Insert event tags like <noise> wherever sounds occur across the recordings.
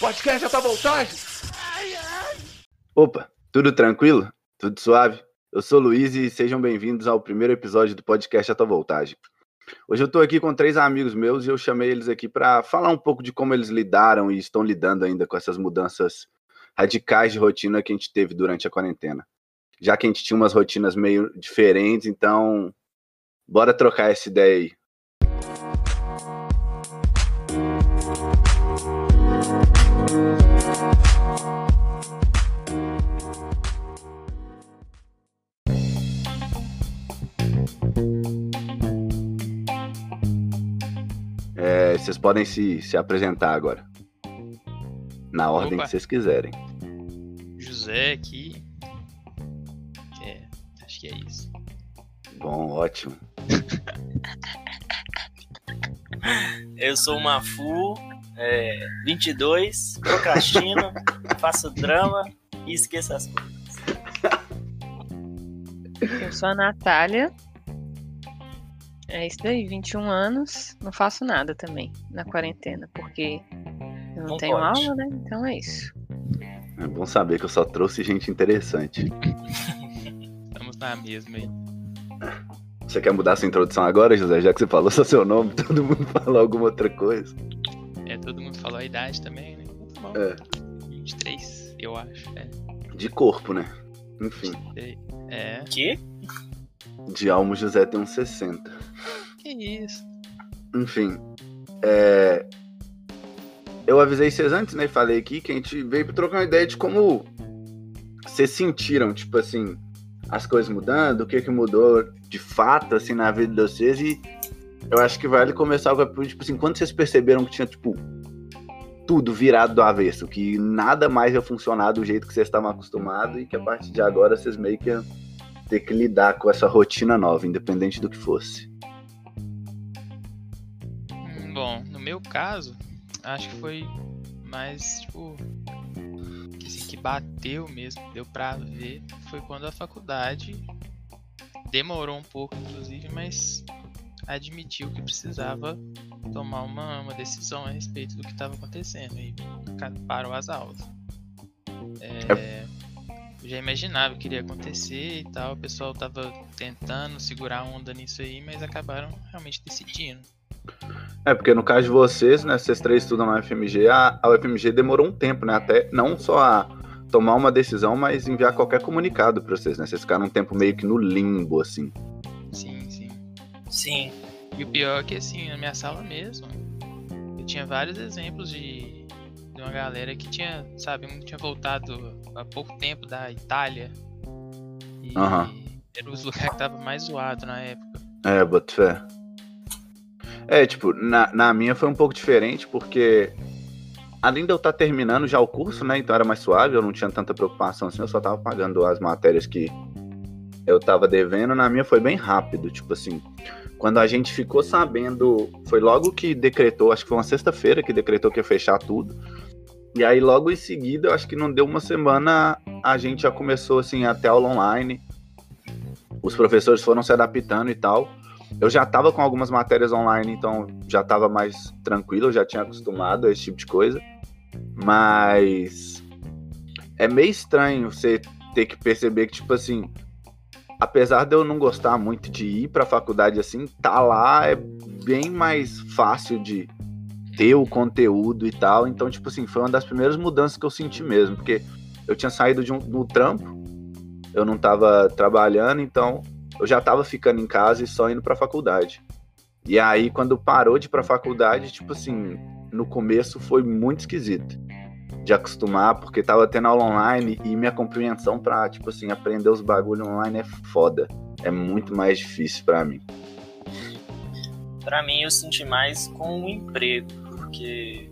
Podcast já tá voltando? Opa, tudo tranquilo? Tudo suave? Eu sou Luiz e sejam bem-vindos ao primeiro episódio do podcast Alta Voltagem. Hoje eu tô aqui com três amigos meus e eu chamei eles aqui para falar um pouco de como eles lidaram e estão lidando ainda com essas mudanças radicais de rotina que a gente teve durante a quarentena. Já que a gente tinha umas rotinas meio diferentes, então bora trocar essa ideia aí. Vocês podem se, se apresentar agora. Na ordem Opa. que vocês quiserem. José aqui. É, acho que é isso. Bom, ótimo. <laughs> Eu sou o Mafu, é, 22, procrastino, <laughs> faço drama e esqueço as coisas. Eu sou a Natália. É isso daí, 21 anos. Não faço nada também na quarentena, porque eu não, Não tenho pode. aula, né? Então é isso. É bom saber que eu só trouxe gente interessante. <laughs> Estamos na mesma aí. Você quer mudar sua introdução agora, José? Já que você falou só seu nome, <laughs> todo mundo falou alguma outra coisa. É, todo mundo falou a idade também, né? Muito bom. É, 23, eu acho. É. de corpo, né? Enfim, É. Que? De alma o José tem uns 60. Que isso? Enfim, é... eu avisei vocês antes, né? Falei aqui que a gente veio pra trocar uma ideia de como vocês sentiram, tipo assim, as coisas mudando, o que que mudou de fato, assim, na vida de vocês. E eu acho que vale começar com, tipo assim, quando vocês perceberam que tinha, tipo, tudo virado do avesso, que nada mais ia funcionar do jeito que vocês estavam acostumados e que a partir de agora vocês meio que iam ter que lidar com essa rotina nova, independente do que fosse. Hum, Bom, no meu caso, acho que foi mais, tipo. Que, assim, que bateu mesmo, deu pra ver. Foi quando a faculdade demorou um pouco, inclusive, mas admitiu que precisava tomar uma, uma decisão a respeito do que estava acontecendo e parou as aulas. É, eu já imaginava que iria acontecer e tal, o pessoal tava tentando segurar a onda nisso aí, mas acabaram realmente decidindo. É, porque no caso de vocês, né, vocês três estudam na UFMG, a, a UFMG demorou um tempo, né, até não só a tomar uma decisão, mas enviar qualquer comunicado pra vocês, né, vocês ficaram um tempo meio que no limbo, assim. Sim, sim. Sim. E o pior é que, assim, na minha sala mesmo, eu tinha vários exemplos de, de uma galera que tinha, sabe, um tinha voltado há pouco tempo da Itália. E Aham. era os lugares que tava mais zoado na época. É, boto fé. É, tipo, na, na minha foi um pouco diferente, porque além de eu estar terminando já o curso, né, então era mais suave, eu não tinha tanta preocupação assim, eu só tava pagando as matérias que eu tava devendo, na minha foi bem rápido, tipo assim, quando a gente ficou sabendo, foi logo que decretou, acho que foi uma sexta-feira que decretou que ia fechar tudo, e aí logo em seguida, acho que não deu uma semana, a gente já começou assim, até aula online, os professores foram se adaptando e tal, eu já tava com algumas matérias online, então já tava mais tranquilo, eu já tinha acostumado a esse tipo de coisa. Mas é meio estranho você ter que perceber que, tipo assim, apesar de eu não gostar muito de ir pra faculdade assim, tá lá é bem mais fácil de ter o conteúdo e tal. Então, tipo assim, foi uma das primeiras mudanças que eu senti mesmo, porque eu tinha saído de um, do trampo, eu não tava trabalhando, então eu já tava ficando em casa e só indo pra faculdade. E aí, quando parou de ir pra faculdade, tipo assim, no começo foi muito esquisito de acostumar, porque tava tendo aula online e minha compreensão pra, tipo assim, aprender os bagulho online é foda. É muito mais difícil pra mim. Pra mim, eu senti mais com o emprego, porque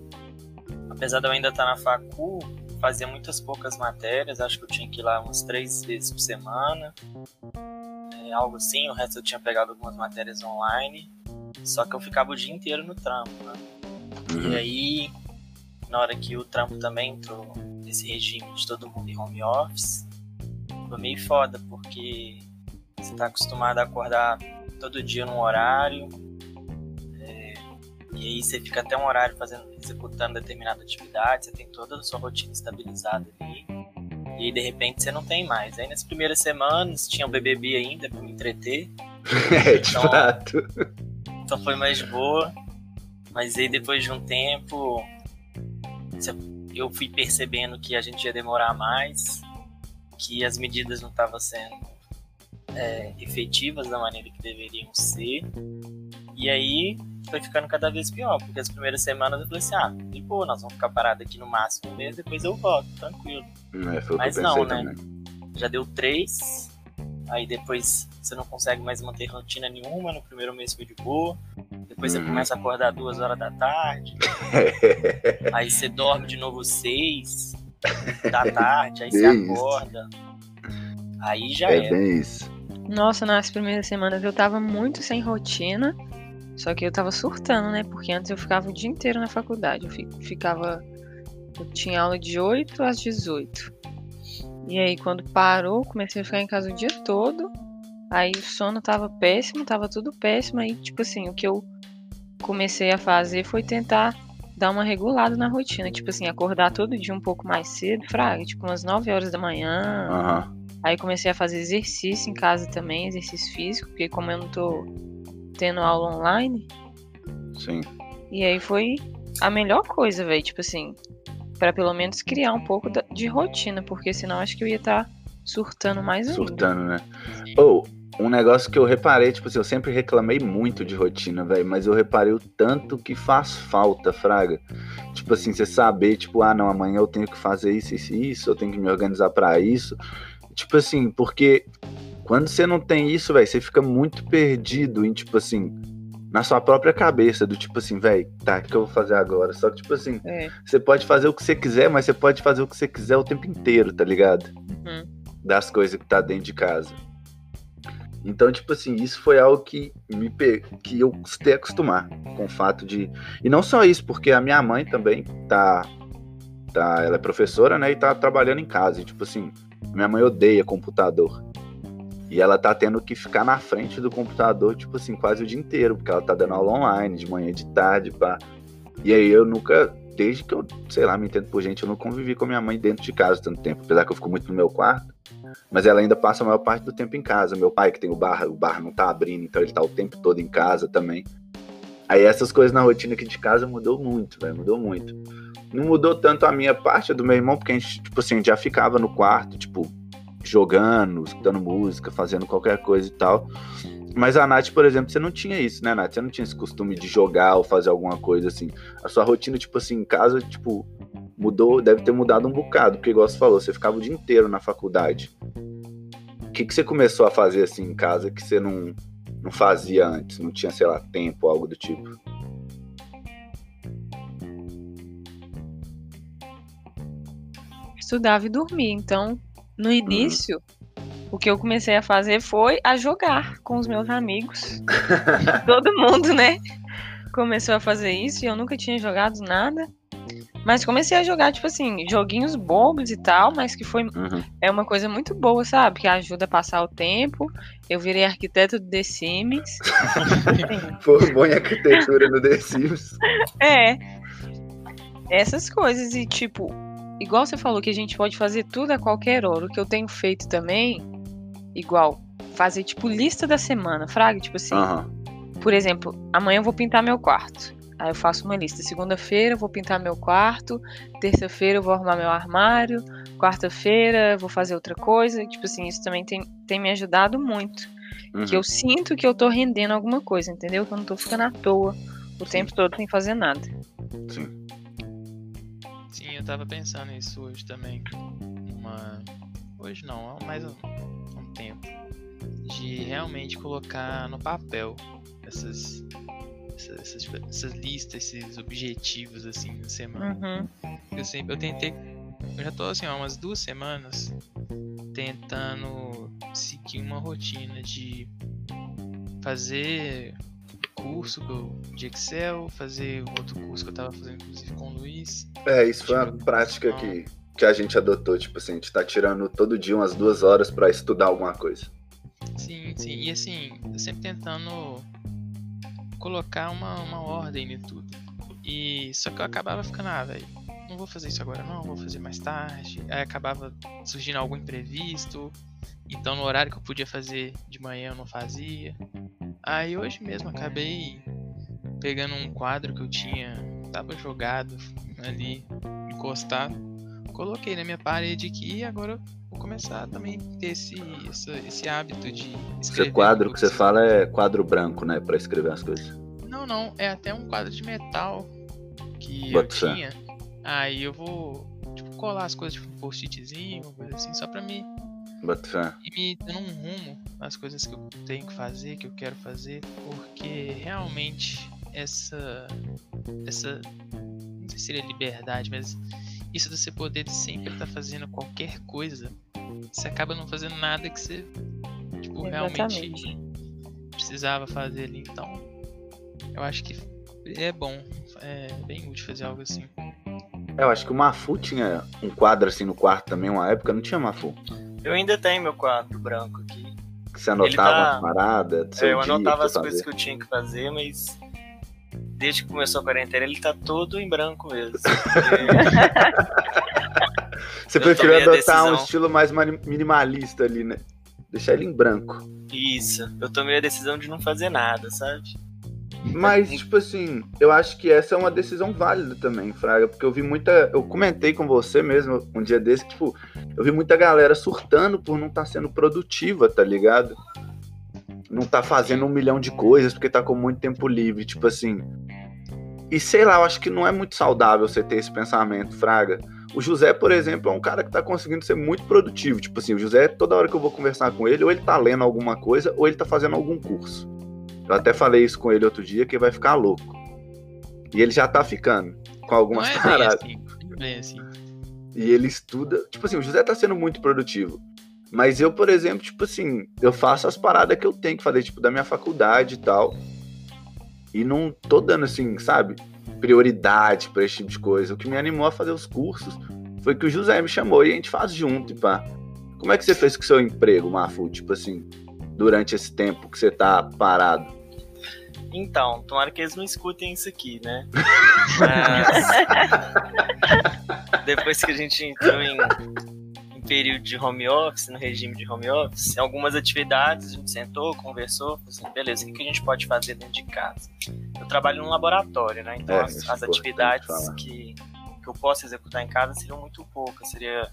apesar de eu ainda estar na facu, fazia muitas poucas matérias, acho que eu tinha que ir lá umas três vezes por semana, é, algo assim, o resto eu tinha pegado algumas matérias online, só que eu ficava o dia inteiro no trampo, né? E aí, na hora que o trampo também entrou nesse regime de todo mundo em home office, foi meio foda, porque você tá acostumado a acordar todo dia num horário, E aí você fica até um horário fazendo, executando determinada atividade, você tem toda a sua rotina estabilizada ali. E aí de repente você não tem mais. Aí nas primeiras semanas tinha o BBB ainda pra me entreter. <laughs> É, de Então- fato. Então foi mais boa. Mas aí depois de um tempo eu fui percebendo que a gente ia demorar mais, que as medidas não estavam sendo é, efetivas da maneira que deveriam ser. E aí foi ficando cada vez pior, porque as primeiras semanas eu falei assim, ah, de boa, nós vamos ficar parados aqui no máximo um mês, depois eu volto, tranquilo. É, Mas não, né? também. Já deu três, aí depois você não consegue mais manter rotina nenhuma, no primeiro mês foi de boa, depois você Uhum. começa a acordar duas horas da tarde, <laughs> aí você dorme de novo seis da <laughs> tarde, aí você isso. acorda. Aí já É era. bem isso. Nossa, nas primeiras semanas eu tava muito sem rotina. Só que eu tava surtando, né? Porque antes eu ficava o dia inteiro na faculdade. Eu fi- ficava. Eu tinha aula de 8 às 18. E aí, quando parou, comecei a ficar em casa o dia todo. Aí o sono tava péssimo, tava tudo péssimo. Aí, tipo assim, o que eu comecei a fazer foi tentar dar uma regulada na rotina. Tipo assim, acordar todo dia um pouco mais cedo, fraga, tipo umas 9 horas da manhã. Aham. Aí comecei a fazer exercício em casa também, exercício físico, porque como eu não tô tendo aula online, Sim. e aí foi a melhor coisa, velho, tipo assim, Pra pelo menos criar um pouco de rotina, porque senão acho que eu ia estar surtando mais ainda. Surtando, né? Ou, um negócio que eu reparei, tipo assim, eu sempre reclamei muito de rotina, velho, mas eu reparei o tanto que faz falta, Fraga. Tipo assim, você saber, tipo, ah, não, amanhã eu tenho que fazer isso, isso, e isso, eu tenho que me organizar pra isso. Tipo assim, porque quando você não tem isso, velho, você fica muito perdido em, tipo assim, na sua própria cabeça, do tipo assim, velho, tá, o que eu vou fazer agora? Só que, tipo assim, É. você pode fazer o que você quiser, mas você pode fazer o que você quiser o tempo inteiro, tá ligado? Uhum. Das coisas que tá dentro de casa. Então, tipo assim, isso foi algo que me pe... que eu custei acostumar com o fato de. E não só isso, porque a minha mãe também tá. tá ela é professora, né? E tá trabalhando em casa. E, tipo assim, minha mãe odeia computador. E ela tá tendo que ficar na frente do computador, tipo assim, quase o dia inteiro, porque ela tá dando aula online, de manhã de tarde, pá. E aí eu nunca, desde que eu, sei lá, me entendo por gente, eu não convivi com a minha mãe dentro de casa tanto tempo, apesar que eu fico muito no meu quarto. Mas ela ainda passa a maior parte do tempo em casa. Meu pai, que tem o bar, o bar não tá abrindo, então ele tá o tempo todo em casa também. Aí essas coisas na rotina aqui de casa mudou muito, velho, mudou muito. Não mudou tanto a minha parte a do meu irmão, porque a gente, tipo assim, já ficava no quarto, tipo, jogando, escutando música, fazendo qualquer coisa e tal. Mas a Nath, por exemplo, você não tinha isso, né, Nath? Você não tinha esse costume de jogar ou fazer alguma coisa assim. A sua rotina, tipo assim, em casa, tipo, mudou, deve ter mudado um bocado, porque igual você falou, você ficava o dia inteiro na faculdade. O que, que você começou a fazer assim em casa que você não, não fazia antes? Não tinha, sei lá, tempo, algo do tipo? Estudava e dormia. Então, no início, o que eu comecei a fazer foi a jogar com os meus amigos. <laughs> Todo mundo, né? Começou a fazer isso e eu nunca tinha jogado nada. Mas comecei a jogar, tipo assim, joguinhos bobos e tal, mas que foi Uhum. é uma coisa muito boa, sabe? Que ajuda a passar o tempo. Eu virei arquiteto do The Sims. <laughs> Formou em arquitetura no The Sims. É. Essas coisas. E, tipo, igual você falou que a gente pode fazer tudo a qualquer hora. O que eu tenho feito também, igual, fazer, tipo, lista da semana, Fraga. Tipo assim, Aham. por exemplo, amanhã eu vou pintar meu quarto. Aí eu faço uma lista. Segunda-feira eu vou pintar meu quarto. Terça-feira eu vou arrumar meu armário. Quarta-feira eu vou fazer outra coisa. Tipo assim, isso também tem, tem me ajudado muito. Uhum. Que eu sinto que eu tô rendendo alguma coisa, entendeu? Que eu não tô ficando à toa o tempo todo sem fazer nada. Sim. Sim, eu tava pensando nisso hoje também. Uma. Hoje não, mais um, um tempo. De realmente colocar no papel essas, essas, essas, essas listas, esses objetivos assim na semana. Uhum. Eu sempre, eu tentei, eu já tô assim, há umas duas semanas tentando seguir uma rotina de fazer curso eu- de Excel, fazer outro curso que eu tava fazendo inclusive com o Luiz. É, isso foi uma prática que, que a gente adotou. Tipo assim, a gente tá tirando todo dia umas duas horas pra estudar alguma coisa. Sim, sim. E assim, sempre tentando colocar uma, uma ordem em tudo. E só que eu acabava ficando, ah, velho, não vou fazer isso agora não, vou fazer mais tarde. Aí acabava surgindo algum imprevisto. Então no horário que eu podia fazer de manhã eu não fazia. Aí hoje mesmo acabei pegando um quadro que eu tinha, tava jogado ali, encostado. Coloquei na minha parede aqui e agora vou começar também a ter esse, esse, esse hábito de escrever. Esse quadro que você fala é quadro branco, né? Pra escrever as coisas. Não, não, é até um quadro de metal que Bota eu tinha. Aí eu vou tipo, colar as coisas, tipo um post-itzinho, coisa assim, só pra me Bota fé. e me dando um rumo nas coisas que eu tenho que fazer, que eu quero fazer, porque realmente essa essa não sei se seria liberdade, mas isso de você poder de sempre estar fazendo qualquer coisa, você acaba não fazendo nada que você tipo, realmente precisava fazer ali, então eu acho que é bom, é bem útil fazer algo assim. É, Eu acho que o Mafu tinha um quadro assim no quarto também, uma época, não tinha Mafu? Eu ainda tenho meu quadro branco aqui. Que você anotava tá- as paradas, É, eu anotava as você coisas que eu tinha que fazer, mas desde que começou a quarentena ele tá todo em branco mesmo. <laughs> Você eu preferiu adotar um estilo mais minimalista ali, né? Deixar ele em branco. Isso, eu tomei a decisão de não fazer nada, sabe? Mas, tipo assim, eu acho que essa é uma decisão válida também, Fraga, porque eu vi muita. Eu comentei com você mesmo um dia desse tipo, eu vi muita galera surtando por não estar sendo produtiva, tá ligado? Não tá fazendo um milhão de coisas porque tá com muito tempo livre, tipo assim. E sei lá, eu acho que não é muito saudável você ter esse pensamento, Fraga. O José, por exemplo, é um cara que tá conseguindo ser muito produtivo. Tipo assim, o José, toda hora que eu vou conversar com ele, ou ele tá lendo alguma coisa, ou ele tá fazendo algum curso. Eu até falei isso com ele outro dia, que ele vai ficar louco. E ele já tá ficando com Não algumas é bem paradas. assim, não é bem assim. E ele estuda. Tipo assim, o José tá sendo muito produtivo. Mas eu, por exemplo, tipo assim, eu faço as paradas que eu tenho que fazer, tipo, da minha faculdade e tal. E não tô dando, assim, sabe, prioridade pra esse tipo de coisa. O que me animou a fazer os cursos foi que o José me chamou e a gente faz junto, e pá. Como é que você fez com o seu emprego, Mafu? Tipo assim, durante esse tempo que você tá parado? Então, tomara que eles não escutem isso aqui, né? Mas <laughs> depois que a gente entrou em, em período de home office, no regime de home office, algumas atividades a gente sentou, conversou, falou assim, beleza, o que a gente pode fazer dentro de casa? Eu trabalho num laboratório, né? Então É, as, é as atividades que, que eu posso executar em casa seriam muito poucas. Seria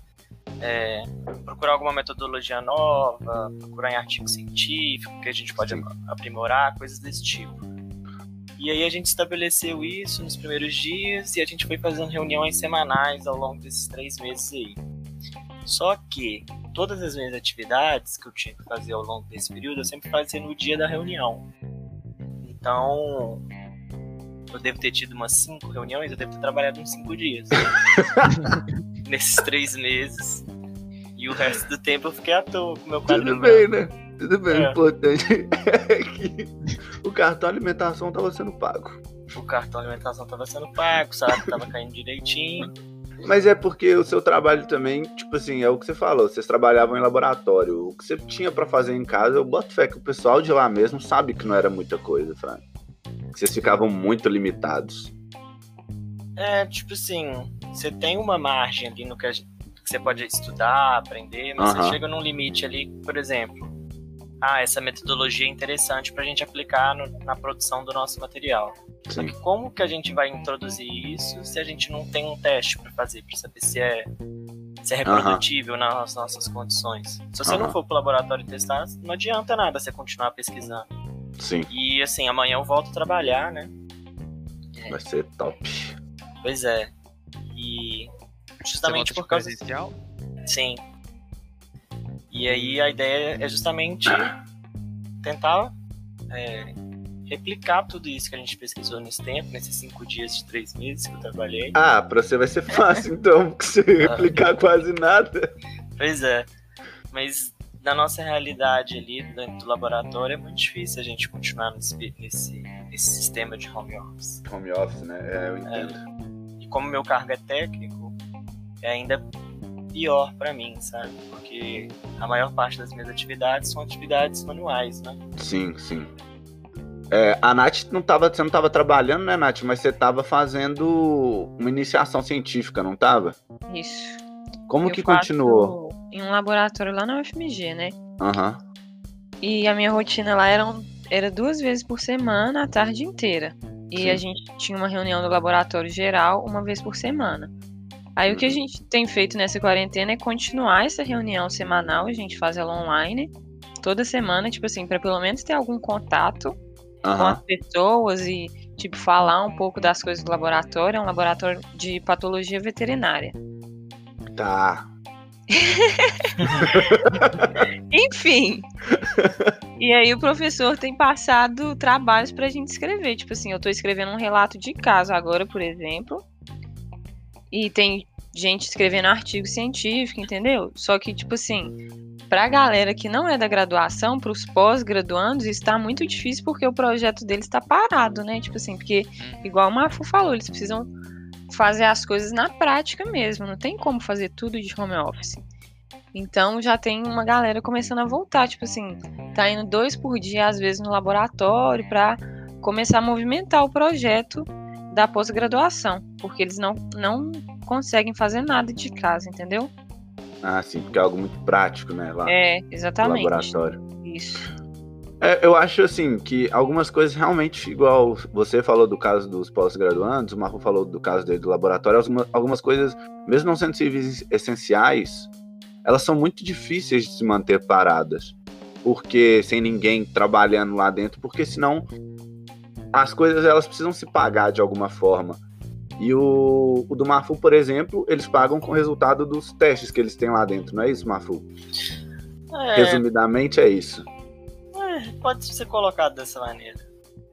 é, procurar alguma metodologia nova, procurar em artigo científico que a gente pode Sim. aprimorar, coisas desse tipo. E aí a gente estabeleceu isso nos primeiros dias e a gente foi fazendo reuniões semanais ao longo desses três meses aí. Só que todas as minhas atividades que eu tinha que fazer ao longo desse período, eu sempre fazia no dia da reunião. Então, eu devo ter tido umas cinco reuniões, eu devo ter trabalhado uns cinco dias. <laughs> Nesses três meses. E o resto do tempo eu fiquei à toa com o meu quadro Tudo bem, né? Tudo bem. O É. importante é que o cartão alimentação tava sendo pago. O cartão alimentação tava sendo pago, o salário tava caindo direitinho. Mas é porque o seu trabalho também, tipo assim, é o que você falou, vocês trabalhavam em laboratório. O que você tinha pra fazer em casa, eu boto fé que o pessoal de lá mesmo sabe que não era muita coisa, Fran. Que vocês ficavam muito limitados. É, tipo assim, você tem uma margem ali no que, a gente- que você pode estudar, aprender, mas Aham. você chega num limite ali, por exemplo. Ah, essa metodologia é interessante pra gente aplicar no- na produção do nosso material. Só Sim. que como que a gente vai introduzir isso se a gente não tem um teste pra fazer, pra saber se é, se é reprodutível nas nossas condições? Se você não for pro laboratório testar, não adianta nada você continuar pesquisando. Sim, E assim, amanhã eu volto a trabalhar, né? vai ser top. Pois é. E justamente por causa. presencial? Sim. E aí a ideia é justamente tentar é, replicar tudo isso que a gente pesquisou nesse tempo, nesses cinco dias de três meses que eu trabalhei. Ah, pra você vai ser fácil então, <laughs> porque você replicar quase nada. Pois é. Mas na nossa realidade ali, dentro do laboratório, é muito difícil a gente continuar nesse, nesse, nesse sistema de home office. Home office, né? É, eu entendo. E como meu cargo é técnico, é ainda pior pra mim, sabe? Porque a maior parte das minhas atividades são atividades manuais, né? Sim, sim. É, a Nath não tava, você não tava trabalhando, né, Nath? Mas você tava fazendo uma iniciação científica, não tava? Isso. Como Eu que faço continuou? Em um laboratório lá na UFMG, né? Aham. E a minha rotina lá era, um- era duas vezes por semana, a tarde inteira. E Sim. a gente tinha uma reunião do laboratório geral uma vez por semana. Aí o que a Uhum. gente tem feito nessa quarentena é continuar essa reunião semanal, a gente faz ela online, toda semana, tipo assim, para pelo menos ter algum contato com Aham. as pessoas e, tipo, falar um pouco das coisas do laboratório. É um laboratório de patologia veterinária. Tá. <laughs> Enfim. e aí o professor tem passado trabalhos pra gente escrever. Tipo assim, eu tô escrevendo um relato de caso agora, por exemplo. E tem gente escrevendo artigo científico, entendeu? Só que, tipo assim, pra galera que não é da graduação, pros pós-graduandos, está muito difícil porque o projeto deles tá parado, né? Tipo assim, porque, igual o Mafu falou, eles precisam fazer as coisas na prática mesmo. Não tem como fazer tudo de home office. Então já tem uma galera começando a voltar, tipo assim, tá indo dois por dia, às vezes, no laboratório, pra começar a movimentar o projeto da pós-graduação, porque eles não, não conseguem fazer nada de casa, entendeu? Ah, sim, porque é algo muito prático, né? Lá É, no exatamente. laboratório. Isso. É, eu acho assim que algumas coisas realmente, igual você falou do caso dos pós-graduandos, o Marco falou do caso dele do laboratório, alguma- algumas coisas, mesmo não sendo serviços essenciais, elas são muito difíceis de se manter paradas. Porque sem ninguém trabalhando lá dentro, porque senão as coisas elas precisam se pagar de alguma forma. E o, o do Marfu, por exemplo, eles pagam com o resultado dos testes que eles têm lá dentro, não é isso, Marfu? É, Resumidamente é isso. É, pode ser colocado dessa maneira.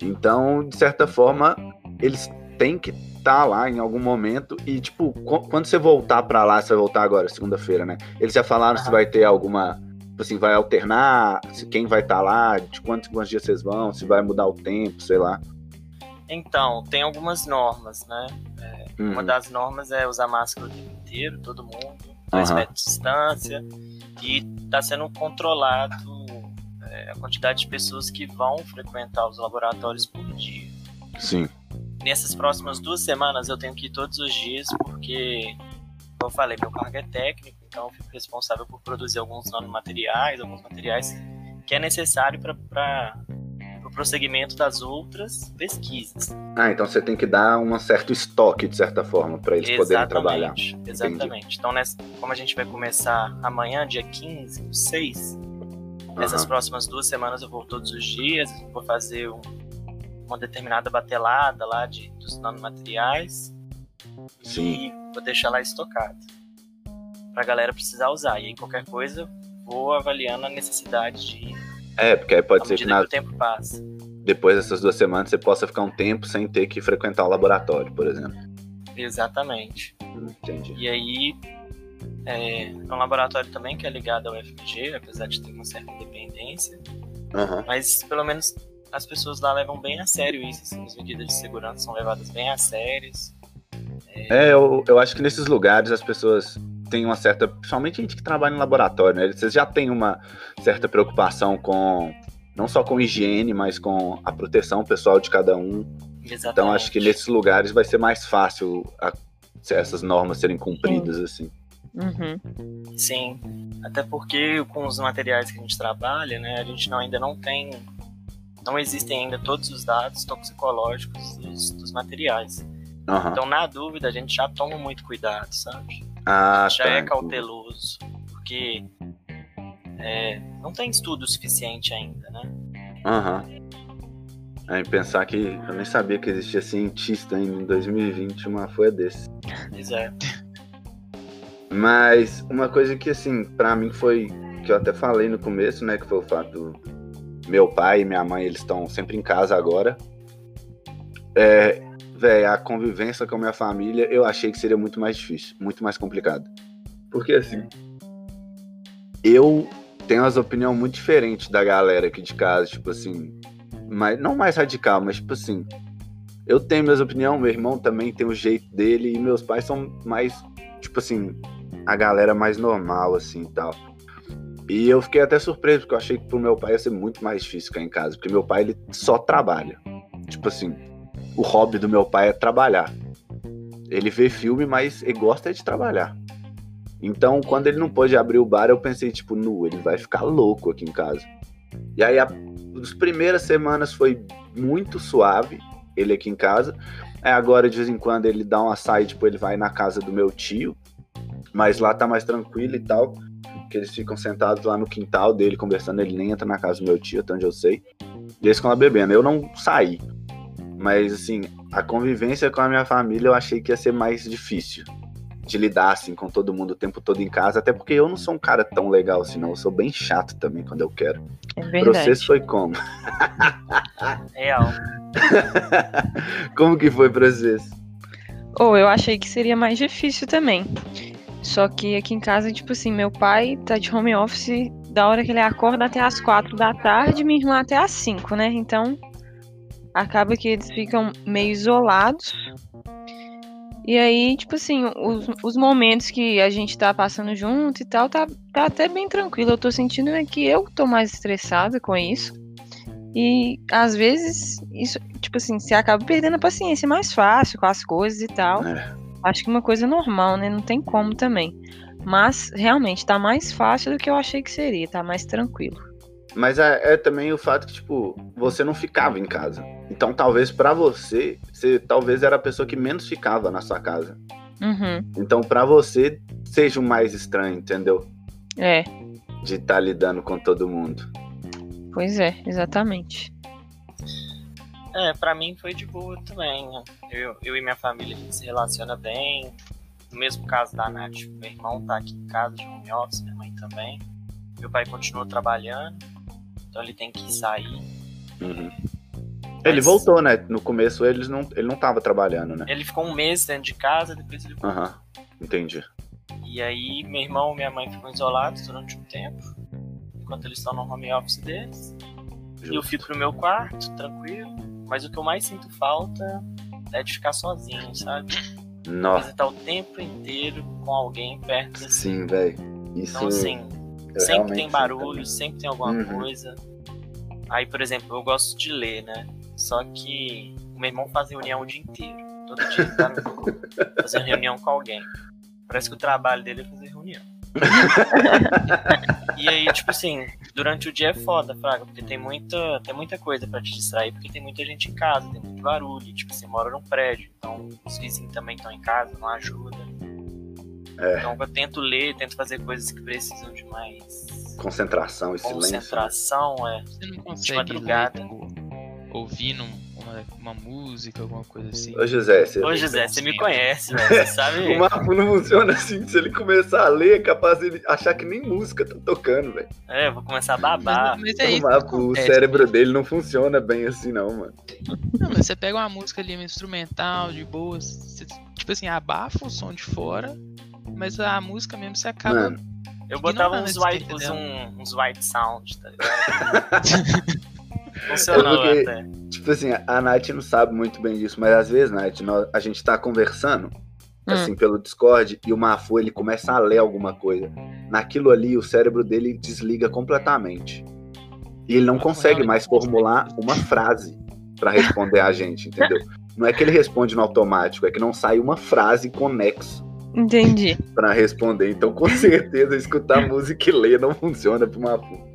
Então, de certa forma, eles têm que estar lá em algum momento. E, tipo, qu- quando você voltar pra lá, você vai voltar agora, segunda-feira, né? Eles já falaram se vai ter alguma. Tipo assim, vai alternar, se quem vai estar lá, de quantos, quantos dias vocês vão, se vai mudar o tempo, sei lá. Então, tem algumas normas, né? Uma Uhum. das normas é usar máscara o tempo inteiro, todo mundo, dois Aham. metros de distância, e está sendo controlado é, a quantidade de pessoas que vão frequentar os laboratórios por dia. Sim. Nessas próximas duas semanas eu tenho que ir todos os dias, porque, como eu falei, meu cargo é técnico, então eu fico responsável por produzir alguns nanomateriais, alguns materiais que é necessário para o prosseguimento das outras pesquisas. Ah, então você tem que dar um certo estoque, de certa forma, para eles poderem trabalhar. Exatamente. Então, nessa, como a gente vai começar amanhã, dia 15, do 6, nessas Aham. próximas duas semanas eu vou todos os dias, vou fazer um- uma determinada batelada lá de, dos nanomateriais Sim. e vou deixar lá estocado pra galera precisar usar. E aí qualquer coisa, vou avaliando a necessidade de ir É, porque aí pode ser que na- que o tempo passa. depois dessas duas semanas você possa ficar um tempo sem ter que frequentar o laboratório, por exemplo. Exatamente. Entendi. E aí, é, é um laboratório também que é ligado ao FMG, apesar de ter uma certa independência, Aham. mas pelo menos as pessoas lá levam bem a sério isso, assim, as medidas de segurança são levadas bem a sérias. É, eu, eu acho que nesses lugares as pessoas têm uma certa. Principalmente gente que trabalha em laboratório, né? Vocês já têm uma certa preocupação com. Não só com higiene, mas com a proteção pessoal de cada um. Exatamente. Então acho que nesses lugares vai ser mais fácil a- essas normas serem cumpridas, assim. Uhum. Sim, até porque com os materiais que a gente trabalha, né, a gente não- ainda não tem, não existem ainda todos os dados toxicológicos dos, dos materiais. Aham. Então, na dúvida, a gente já toma muito cuidado, sabe? Ah, já tá, é cauteloso, porque é, não tem estudo suficiente ainda, né? Aham. Aí pensar que eu nem sabia que existia cientista ainda em 2020, uma foi desse. <laughs> Pois é. Mas uma coisa que, assim, pra mim foi. Que eu até falei no começo, né? Que foi o fato meu pai e minha mãe, eles estão sempre em casa agora. É. Véi, a convivência com a minha família eu achei que seria muito mais difícil, muito mais complicado. Porque, assim. Eu tenho umas opiniões muito diferentes da galera aqui de casa, tipo assim. Mas, não mais radical, mas, tipo assim. Eu tenho minhas opiniões, meu irmão também tem o jeito dele, e meus pais são mais, tipo assim, a galera mais normal, assim e tal. E eu fiquei até surpreso, porque eu achei que pro meu pai ia ser muito mais difícil ficar em casa, porque meu pai ele só trabalha. Tipo assim, o hobby do meu pai é trabalhar. Ele vê filme, mas ele gosta de trabalhar. Então, quando ele não pôde abrir o bar, eu pensei, tipo, nu, ele vai ficar louco aqui em casa. E aí, a, as primeiras semanas foi muito suave, ele aqui em casa. É, agora, de vez em quando, ele dá uma saída, tipo, ele vai na casa do meu tio, mas lá tá mais tranquilo e tal, que eles ficam sentados lá no quintal dele conversando, ele nem entra na casa do meu tio, até onde eu sei. E eles ficam lá bebendo. Eu não saí, mas, assim, a convivência com a minha família eu achei que ia ser mais difícil de lidar, assim, com todo mundo o tempo todo em casa. Até porque eu não sou um cara tão legal assim, não. Eu sou bem chato também quando eu quero. É Pra verdade. vocês foi como? Real. <laughs> como que foi pra vocês? Ou eu achei que seria mais difícil também. Só que aqui em casa, tipo assim, meu pai tá de home office da hora que ele acorda até as quatro da tarde, minha irmã até as cinco, né? Então acaba que eles ficam meio isolados. E aí, tipo assim, os, os momentos que a gente tá passando junto e tal, tá, tá até bem tranquilo. Eu tô sentindo é que eu tô mais estressada com isso. E às vezes, isso, tipo assim, você acaba perdendo a paciência mais fácil com as coisas e tal. É. Acho que é uma coisa normal, né? Não tem como também. Mas realmente tá mais fácil do que eu achei que seria, tá mais tranquilo. Mas é, é também o fato que, tipo, você não ficava em casa. Então, talvez pra você, você talvez era a pessoa que menos ficava na sua casa. Uhum. Então, pra você, seja o mais estranho, entendeu? É, De estar lidando com todo mundo. pois é, exatamente. É, pra mim foi de boa também. Eu, eu e minha família a gente se relaciona bem. No mesmo caso da Nath, meu irmão tá aqui em casa de home office, minha mãe também. Meu pai continua trabalhando, então ele tem que sair. Uhum. Ele voltou, né? No começo eles não, ele não tava trabalhando, né? Ele ficou um mês dentro de casa, depois ele voltou. Aham, entendi. E aí, meu irmão e minha mãe ficam isolados durante um tempo, enquanto eles estão no home office deles. E eu fico no meu quarto, tranquilo. Mas o que eu mais sinto falta é de ficar sozinho, sabe? Nossa, Visitar o tempo inteiro com alguém perto sim, velho. Isso Então, assim, sempre tem barulho, sempre tem alguma Uhum. coisa. Aí, por exemplo, eu gosto de ler, né? Só que o meu irmão faz reunião o dia inteiro. Todo dia ele tá <laughs> fazendo reunião com alguém. Parece que o trabalho dele é fazer reunião. E aí, tipo assim, durante o dia é foda, Fraga, porque tem muita, tem muita coisa pra te distrair, porque tem muita gente em casa, tem muito barulho. Tipo, você mora num prédio, então os vizinhos também estão em casa, não ajuda. É. Então eu tento ler, tento fazer coisas que precisam de mais Concentração e silêncio. concentração, é. Você não consegue madrugada. ler, ouvindo uma, uma música, alguma coisa assim. Ô, José, você... Ô, José, você me conhece, <laughs> velho. Você sabe. O Marco não funciona assim. Se ele começar a ler, é capaz de ele achar que nem música tá tocando, velho. É, eu vou começar a babar. Mas, mas é O, isso que Marco, o cérebro né? dele não funciona bem assim, não, mano. Não, mas você pega uma música ali, uma instrumental, de boa, você, tipo assim, abafa o som de fora, mas a música mesmo você acaba. Mano, Eu botava uns white, uns, um- uns white sound, tá ligado? <laughs> Funcionou É porque- até. Tipo assim, a Nath não sabe muito bem disso, mas às vezes, Nath, nós- a gente tá conversando, Hum. assim, pelo Discord, e o Mafu, ele começa a ler alguma coisa. Naquilo ali, o cérebro dele desliga completamente. E ele não Ah, consegue mais formular uma frase pra responder a gente, entendeu? Não é que ele responde no automático, é que não sai uma frase conexo Entendi. pra responder. Então, com certeza, escutar música e ler não funciona pro Mafu.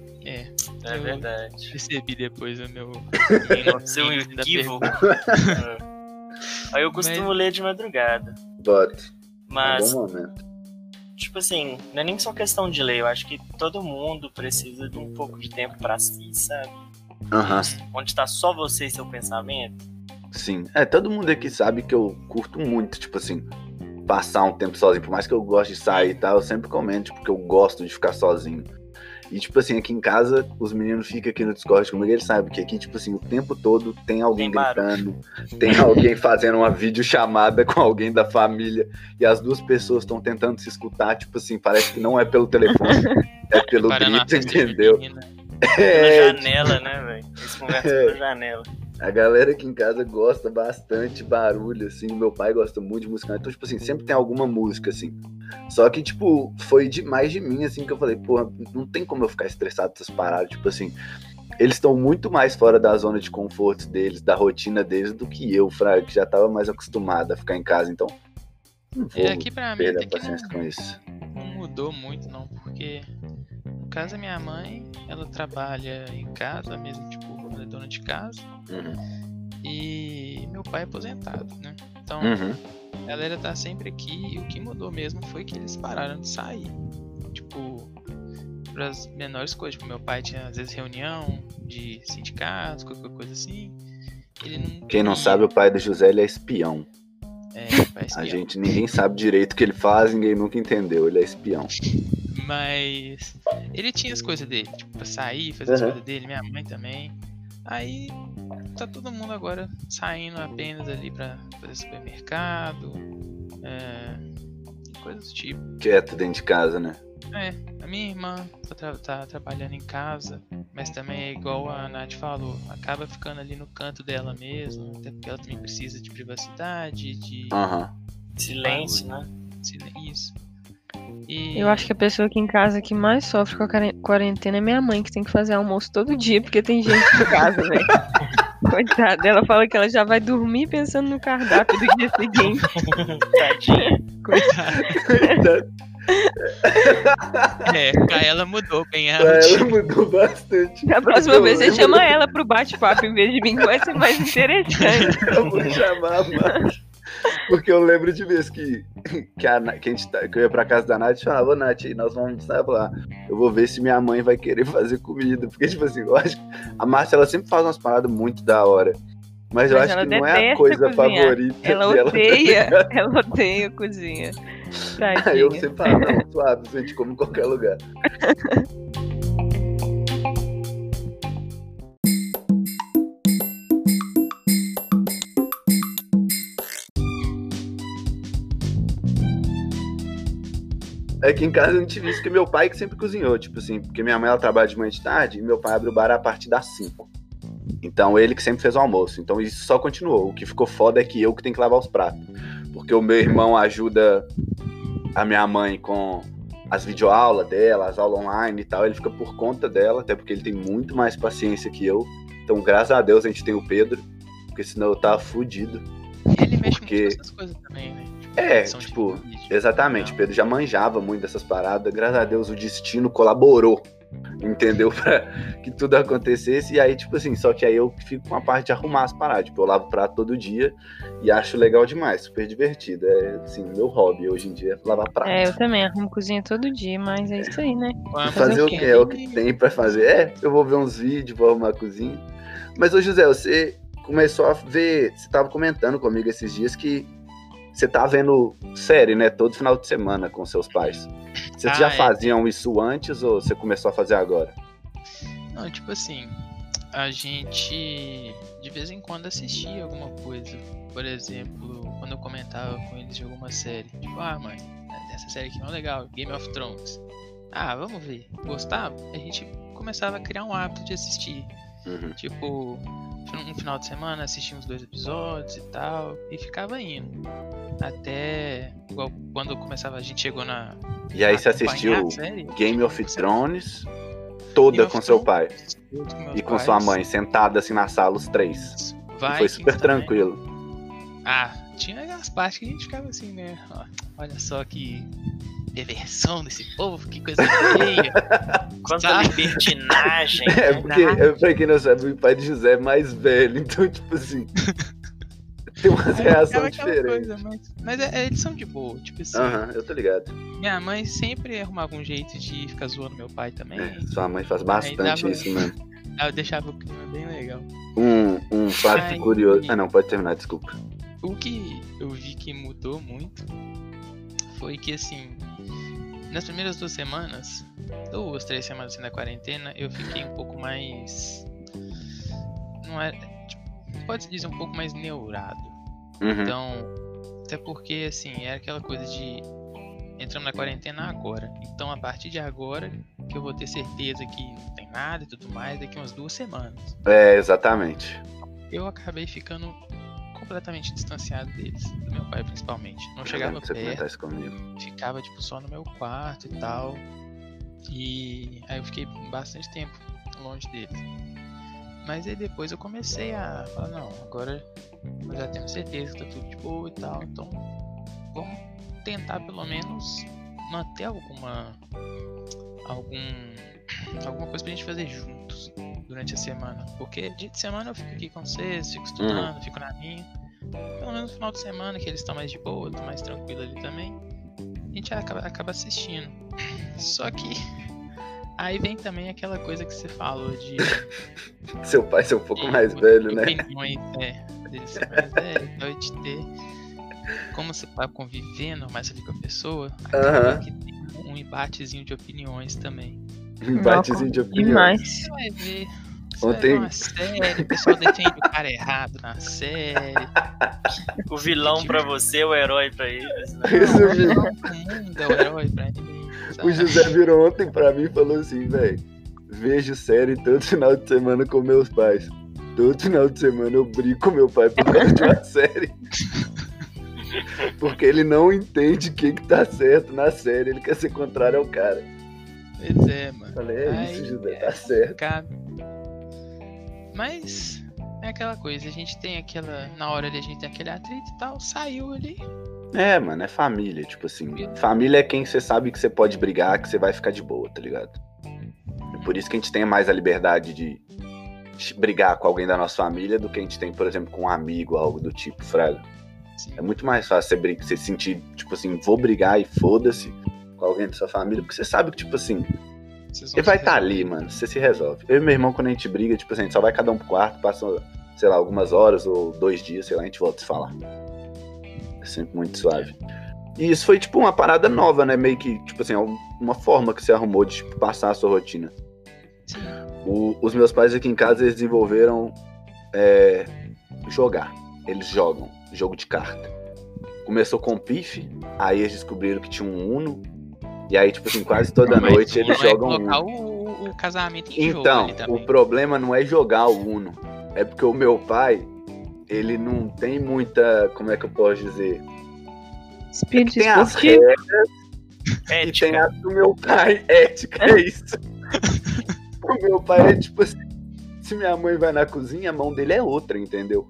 É, Eu- verdade. percebi depois o meu. <laughs> Seu equívoco. <laughs> Aí eu costumo ler de madrugada. Bota. Mas, É um bom momento. tipo assim, não é nem só questão de ler. Eu acho que todo mundo precisa de um pouco de tempo pra si, sabe? Aham. Onde tá só você e seu pensamento. Sim. É, todo mundo aqui sabe que eu curto muito, tipo assim, passar um tempo sozinho. Por mais que eu goste de sair e tal, eu sempre comento, tipo, que eu gosto de ficar sozinho. E, tipo assim, aqui em casa, os meninos ficam aqui no Discord comigo, eles sabem que aqui, tipo assim, o tempo todo tem alguém Tem gritando, tem <laughs> alguém fazendo uma videochamada com alguém da família, e as duas pessoas estão tentando se escutar, tipo assim, parece que não é pelo telefone, <laughs> é pelo grito, entendeu? junina. Pela É, janela, né, velho? Eles conversam É. pela janela. A galera aqui em casa gosta bastante barulho, assim. Meu pai gosta muito de música. Então, tipo assim, sempre tem alguma música, assim. Só que, tipo, foi demais de mim, assim, que eu falei, porra, não tem como eu ficar estressado com essas paradas. Tipo assim, eles estão muito mais fora da zona de conforto deles, da rotina deles, do que eu, Fraga, que já tava mais acostumado a ficar em casa. Então, não vou É, aqui pra mim perder até a paciência com isso. não mudou muito, não, porque no caso a minha mãe, ela trabalha em casa mesmo, tipo, é dona de casa, Uhum. e meu pai é aposentado, né? Então, Uhum. a galera tá sempre aqui e o que mudou mesmo foi que eles pararam de sair. Tipo, pras menores coisas. Tipo, meu pai tinha às vezes reunião de sindicatos, qualquer coisa assim. Não. Quem não sabe, o pai do José ele é espião. É, é A espião. gente, ninguém sabe direito o que ele faz, ninguém nunca entendeu. Ele é espião. Mas ele tinha as coisas dele, tipo, pra sair, fazer as Uhum. coisas dele, minha mãe também. Aí tá todo mundo agora saindo apenas ali pra fazer supermercado, é, coisas do tipo. Quieto dentro de casa, né? É, a minha irmã tá, tra- tá trabalhando em casa, mas também é igual a Nath falou, acaba ficando ali no canto dela mesmo, até porque ela também precisa de privacidade, de Aham. Silêncio, né? silêncio. E Eu acho que a pessoa aqui em casa que mais sofre com a quaren- quarentena é minha mãe, que tem que fazer almoço todo dia, porque tem gente em casa, velho. <laughs> Coitada, ela fala que ela já vai dormir pensando no cardápio do dia seguinte. <laughs> Tadinha. coitada, é, pra ela mudou bem a ela mudou bastante. Da próxima Eu vez você chama ela pro bate-papo em vez de mim, que vai ser mais interessante. Eu vou chamar a Nath. Porque eu lembro de vez que, que, a, que, a gente tá- que eu ia pra casa da Nath e falava, ô Nath, nós vamos sabe lá. Eu vou ver se minha mãe vai querer fazer comida. Porque, tipo assim, eu acho que a Márcia ela sempre faz umas paradas muito da hora. Mas eu Mas acho ela que não é a coisa cozinhar. favorita Ela dela. odeia, ela odeia cozinha. Aí <laughs> eu sempre falo, não, suave, a gente come em qualquer lugar. Aqui em casa eu não tive isso, porque meu pai que sempre cozinhou, tipo assim, porque minha mãe ela trabalha de manhã e de tarde e meu pai abre o bar a partir das 5. Então ele que sempre fez o almoço. Então isso só continuou. O que ficou foda é que eu que tenho que lavar os pratos. Porque o meu irmão ajuda a minha mãe com as videoaulas dela, as aulas online e tal. Ele fica por conta dela, até porque ele tem muito mais paciência que eu. Então, graças a Deus, a gente tem o Pedro, porque senão eu tava fudido. Ele mexe Porque- muito com essas coisas também, né? É, tipo. Exatamente, o Não. Pedro já manjava muito dessas paradas. Graças a Deus o destino colaborou, entendeu? <laughs> Pra que tudo acontecesse. E aí, tipo assim, só que aí eu fico com a parte de arrumar as paradas. Tipo, eu lavo prato todo dia e acho legal demais, super divertido. É, assim, meu hobby hoje em dia é lavar prato. É, eu também arrumo cozinha todo dia, mas é isso aí, né? Vamos Fazer o quê? que? É o que tem pra fazer. É, eu vou ver uns vídeos, vou arrumar a cozinha. Mas, ô José, você começou a ver. Você tava comentando comigo esses dias que você tá vendo série, né? Todo final de semana com seus pais. Vocês Ah, já é. faziam isso antes ou você começou a fazer agora? Não, tipo assim, a gente de vez em quando assistia alguma coisa. Por exemplo, quando eu comentava com eles de alguma série. Tipo, ah, mãe, essa série aqui não é legal, Game of Thrones. Ah, vamos ver. Gostava? A gente começava a criar um hábito de assistir. Uhum. Tipo, um final de semana assistia uns dois episódios e tal. E ficava indo. Até igual quando começava, a gente chegou na. E aí você assistiu série, Game of Thrones toda Game com seu pai com e com sua pais. mãe, sentada assim na sala, os três. E foi super tranquilo. Ah, tinha aquelas partes que a gente ficava assim, né? Ó, olha só que perversão desse povo, que coisa feia. <laughs> Quanta libertinagem. É, né? porque, é, pra quem não sabe, o pai de José é mais velho, então, tipo assim. <laughs> tem umas ficava reações diferentes. coisa, mas, mas é, é, eles são de boa, tipo assim. Aham, eu tô ligado. Minha mãe sempre arrumava um jeito de ficar zoando meu pai também. É, sua mãe faz bastante dava- isso mesmo. <laughs> Eu deixava o clima bem legal. Um, um fato Ai. curioso. Ah, não, pode terminar, desculpa. O que eu vi que mudou muito foi que assim, nas primeiras duas semanas, duas, três semanas assim, da quarentena, eu fiquei um pouco mais. Não é. Tipo, pode dizer um pouco mais neurado. Uhum. Então, até porque assim, era aquela coisa de entramos na quarentena agora. Então a partir de agora que eu vou ter certeza que não tem nada e tudo mais daqui umas duas semanas. É, exatamente. eu acabei ficando completamente distanciado deles, do meu pai principalmente. Não chegava perto, ficava tipo só no meu quarto e tal. E aí eu fiquei bastante tempo longe deles. Mas aí depois eu comecei a falar, não, agora eu já tenho certeza que tá tudo de boa e tal, então vamos tentar pelo menos manter alguma algum alguma coisa pra gente fazer juntos durante a semana. Porque dia de semana eu fico aqui com vocês, fico estudando, fico na minha. Pelo menos no final de semana, que eles estão mais de boa, tô mais tranquilo ali também. A gente acaba, acaba assistindo. Só que <laughs> aí vem também aquela coisa que você falou de. <laughs> Seu pai ser um pouco de mais velho, né? Opiniões, é, dele ser mais velho, então de ter. Como você tá convivendo mais ali com a pessoa, acaba Aham. que tem um embatezinho de opiniões também. <laughs> Um Embatezinho de opinião. Demais. Você vai ver. Você Ontem- vai série, o pessoal defende o cara errado na série. <laughs> O vilão pra você, o herói pra eles. Né? Isso Não, mesmo. o é herói pra mim. O? José virou ontem pra mim e falou assim, velho, vejo série todo final de semana com meus pais. Todo final de semana eu brigo com meu pai por causa de uma série. <laughs> Porque ele não entende o que, que tá certo na série, ele quer ser contrário ao cara. Pois é, mano. Falei, é isso, José, é tá certo. Mas é aquela coisa, a gente tem aquela. Na hora ali a gente tem aquele atrito e tal, saiu ali. É, mano, é família, tipo assim. Família é quem você sabe que você pode brigar, que você vai ficar de boa, tá ligado? É por isso que a gente tem mais a liberdade de brigar com alguém da nossa família do que a gente tem, por exemplo, com um amigo, algo do tipo, fraga. É muito mais fácil você, brin- você sentir, tipo assim, vou brigar e foda-se com alguém da sua família, porque você sabe que, tipo assim, ele vai estar ali, resolver. mano, você se resolve. Eu e meu irmão, quando a gente briga, tipo assim, a gente só vai cada um pro quarto, passa, sei lá, algumas horas ou dois dias, sei lá, a gente volta a se falar. É sempre muito suave. E isso foi, tipo, uma parada nova, né? Meio que, tipo assim, uma forma que você arrumou de tipo, passar a sua rotina. O- os meus pais aqui em casa, eles desenvolveram é, jogar. Eles jogam jogo de carta. Começou com pife, aí eles descobriram que tinha um Uno. E aí, tipo assim, quase toda Mas noite o eles é jogam colocar Uno. o, o- o casamento em jogo Então, ali o problema não é jogar o Uno. É porque o meu pai, ele não tem muita. Como é que eu posso dizer? Espírito Tem as esportivo. regras e Ética. tem a do meu pai. <laughs> Ética, é isso. <laughs> o meu pai é tipo assim. Se minha mãe vai na cozinha, a mão dele é outra, entendeu?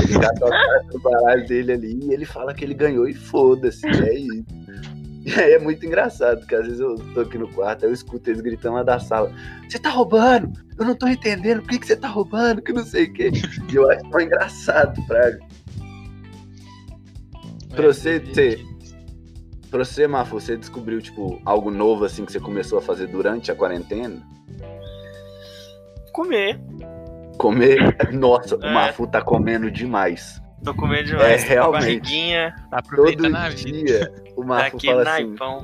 Ele só no baralho dele ali e ele fala que ele ganhou e foda-se. É isso. E <laughs> aí é muito engraçado, porque às vezes eu tô aqui no quarto, aí eu escuto eles gritando lá da sala: Você tá roubando? Eu não tô entendendo por que, que você tá roubando, que não sei o quê. E eu acho tão engraçado, Praga. pra você ter- Pra você, Mafo, você descobriu, tipo, algo novo assim que você começou a fazer durante a quarentena? Comer. Comer. <laughs> Nossa, o É. Mafu tá comendo demais. Tô comendo demais. É, com realmente. Barriguinha Tá Todo aproveitando vida. dia o daquele fala assim: naipão.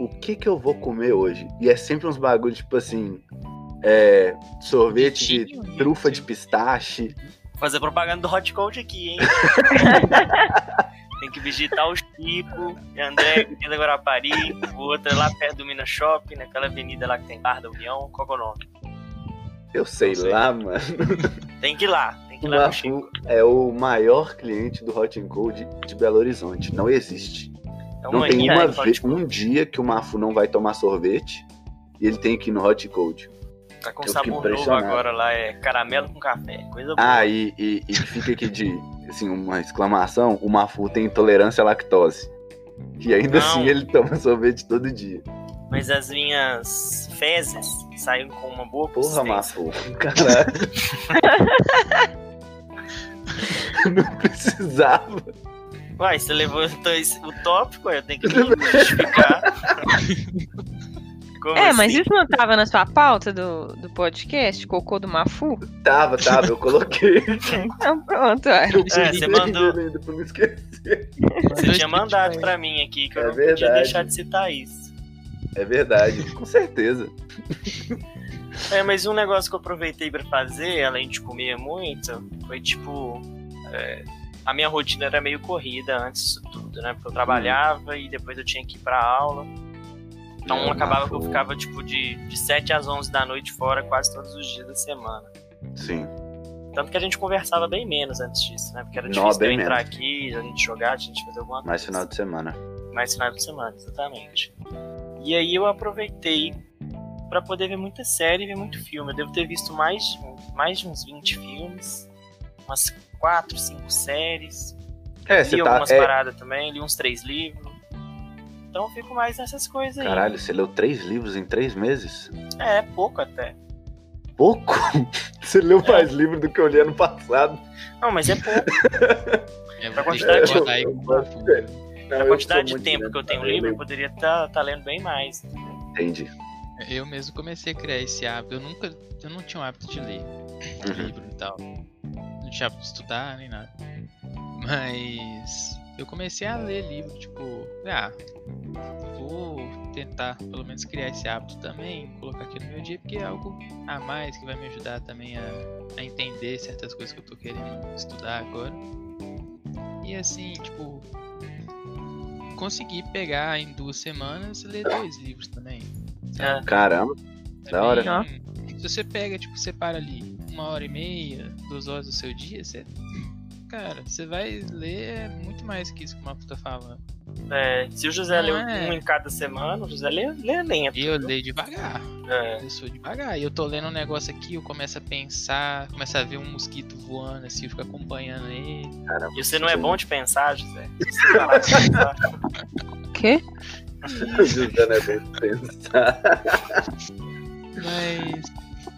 o que que eu vou comer hoje? E é sempre uns bagulho, tipo assim, é, sorvete de Vitinho, trufa de pistache. Fazer propaganda do Hot Cold aqui, hein? Tem que visitar o Chico, e André, Avenida Guarapari, o outro é lá perto do Minas Shopping, naquela avenida lá que tem Bar da União, qual que é o nome? Eu sei, sei. lá, mano. Tem que ir lá, que O lá no Chico. Mafu é o maior cliente do Hot and Cold de Belo Horizonte. Não existe. É Não tem uma vez, um dia que o Mafu não vai tomar sorvete e ele tem que ir no Hot Cold. Tá com eu sabor novo agora lá, é caramelo com café, coisa boa. Ah, e, e, e fica aqui de assim, uma exclamação: o Mafu tem intolerância à lactose. E ainda Não. assim ele toma sorvete todo dia. Mas as minhas fezes saíram com uma boa Porra. Mafu. Caralho. <laughs> <laughs> não precisava. Uai, você levantou esse- o tópico, eu tenho que me justificar. Como É, mas assim? isso não tava na sua pauta do, do podcast, Cocô do Mafu? Tava, tava, eu coloquei. <laughs> Então pronto. Eu É, você mandou. ainda pra não esquecer. Você tinha mandado pra mim aqui que eu É não podia verdade. deixar de citar isso. É verdade, com certeza. É, mas um negócio que eu aproveitei pra fazer, além de comer muito, foi tipo. é, a minha rotina era meio corrida antes disso tudo, né? Porque eu trabalhava e depois eu tinha que ir pra aula. Então É, acabava que eu ficava tipo de, de 7 às 11 da noite fora quase todos os dias da semana. Sim. Tanto que a gente conversava bem menos antes disso, né? Porque era Não, difícil de eu entrar menos. aqui, a gente jogar, a gente fazer alguma Mais coisa. final de semana. mais final de semana, exatamente. E aí eu aproveitei pra poder ver muita série e ver muito filme. Eu devo ter visto mais, mais de uns 20 filmes, umas 4, 5 séries. É, li você tá. algumas É, paradas também, li uns três livros. Então eu fico mais nessas coisas aí. caralho, você leu três livros em três meses? É, é pouco até. Pouco? <laughs> Você leu mais livro do que eu li ano passado. Não, mas é pouco. <laughs> É, Pra quantidade de- eu- fogo. A quantidade de tempo que eu tenho livre, eu poderia estar tá lendo bem mais. Entendi. Eu mesmo comecei a criar esse hábito. Eu nunca. Eu não tinha o hábito de ler Uhum. livro e tal. Não tinha hábito de estudar nem nada. Mas eu comecei a ler livro, tipo, ah, vou tentar pelo menos criar esse hábito também, colocar aqui no meu dia, porque é algo a mais que vai me ajudar também a, a entender certas coisas que eu tô querendo estudar agora. E assim, tipo, consegui pegar em duas semanas e ler dois livros também. É. Caramba. É Da hora. Se você pega, tipo, separa ali uma hora e meia, duas horas do seu dia, você. Cara, você vai ler muito mais que isso que o Mapu tá falando. É, se o José leu é. um em cada semana, o José lê, lê lento. Eu leio devagar. É, Eu sou devagar. E eu tô lendo um negócio aqui, eu começo a pensar, começo a ver um mosquito voando assim, eu fico acompanhando ele. Caramba. E você não é bom de pensar, José? <laughs> Você vai lá pensar. O quê? <laughs> É bem. Mas.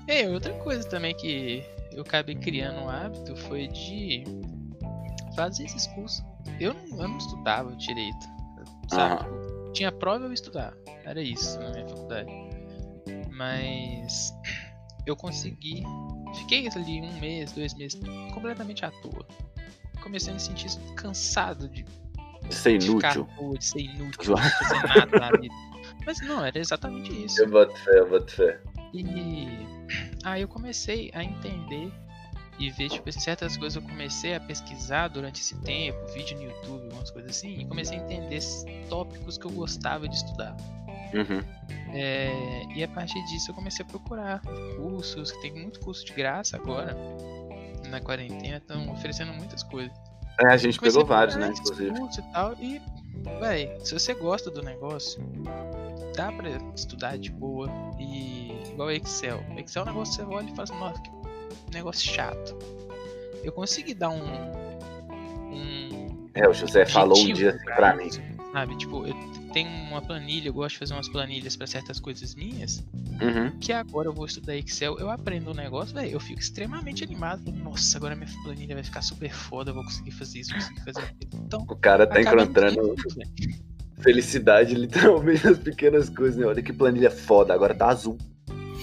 É, outra coisa também que eu acabei criando um hábito foi de fazer esses cursos. Eu não, eu não estudava direito. Sabe? Tipo, Tinha prova eu estudar. Era isso na minha faculdade. Mas eu consegui. Fiquei ali um mês, dois meses, completamente à toa. Comecei a me sentir cansado de Ficar à inútil. de ser inútil, de não fazer nada na vida. Mas não, era exatamente isso. Eu boto fé, eu boto fé. E aí eu comecei a entender e ver, tipo, certas coisas eu comecei a pesquisar durante esse tempo, vídeo no YouTube, umas coisas assim, e comecei a entender tópicos que eu gostava de estudar. Uhum. É, e a partir disso eu comecei a procurar cursos, que tem muito curso de graça agora. Na quarentena estão oferecendo muitas coisas. É, a gente pegou vários, né? Inclusive. e tal, e, véi, se você gosta do negócio, dá pra estudar de boa. E igual Excel. Excel é um negócio que você olha e fala assim, nossa, que negócio chato. Eu consegui dar um. um É, o José falou um dia assim pra mim. Sabe, tipo, eu tenho uma planilha, eu gosto de fazer umas planilhas pra certas coisas minhas, Uhum. que agora eu vou estudar Excel, eu aprendo um negócio, velho, eu fico extremamente animado. Nossa, agora minha planilha vai ficar super foda, eu vou conseguir fazer isso, vou conseguir fazer aquilo. Então, O cara tá encontrando felicidade literalmente <laughs> nas pequenas coisas, né? Olha que planilha foda, agora tá azul.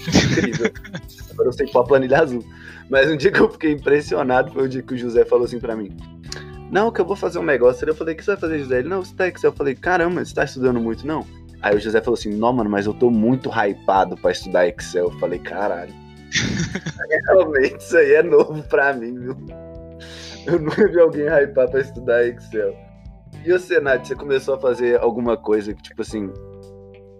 Incrível. <laughs> agora eu sei a planilha azul. Mas um dia que eu fiquei impressionado foi o dia que o José falou assim pra mim. Não, que eu vou fazer um negócio. Eu falei, o que você vai fazer, José? Ele, não, você tá Excel. Eu falei, caramba, você tá estudando muito, não? Aí o José falou assim, não, mano, mas eu tô muito hypado pra estudar Excel. Eu falei, caralho. <laughs> Realmente, isso aí é novo pra mim, viu? Eu nunca vi alguém hypar pra estudar Excel. E você, Nath, você começou a fazer alguma coisa que, tipo assim,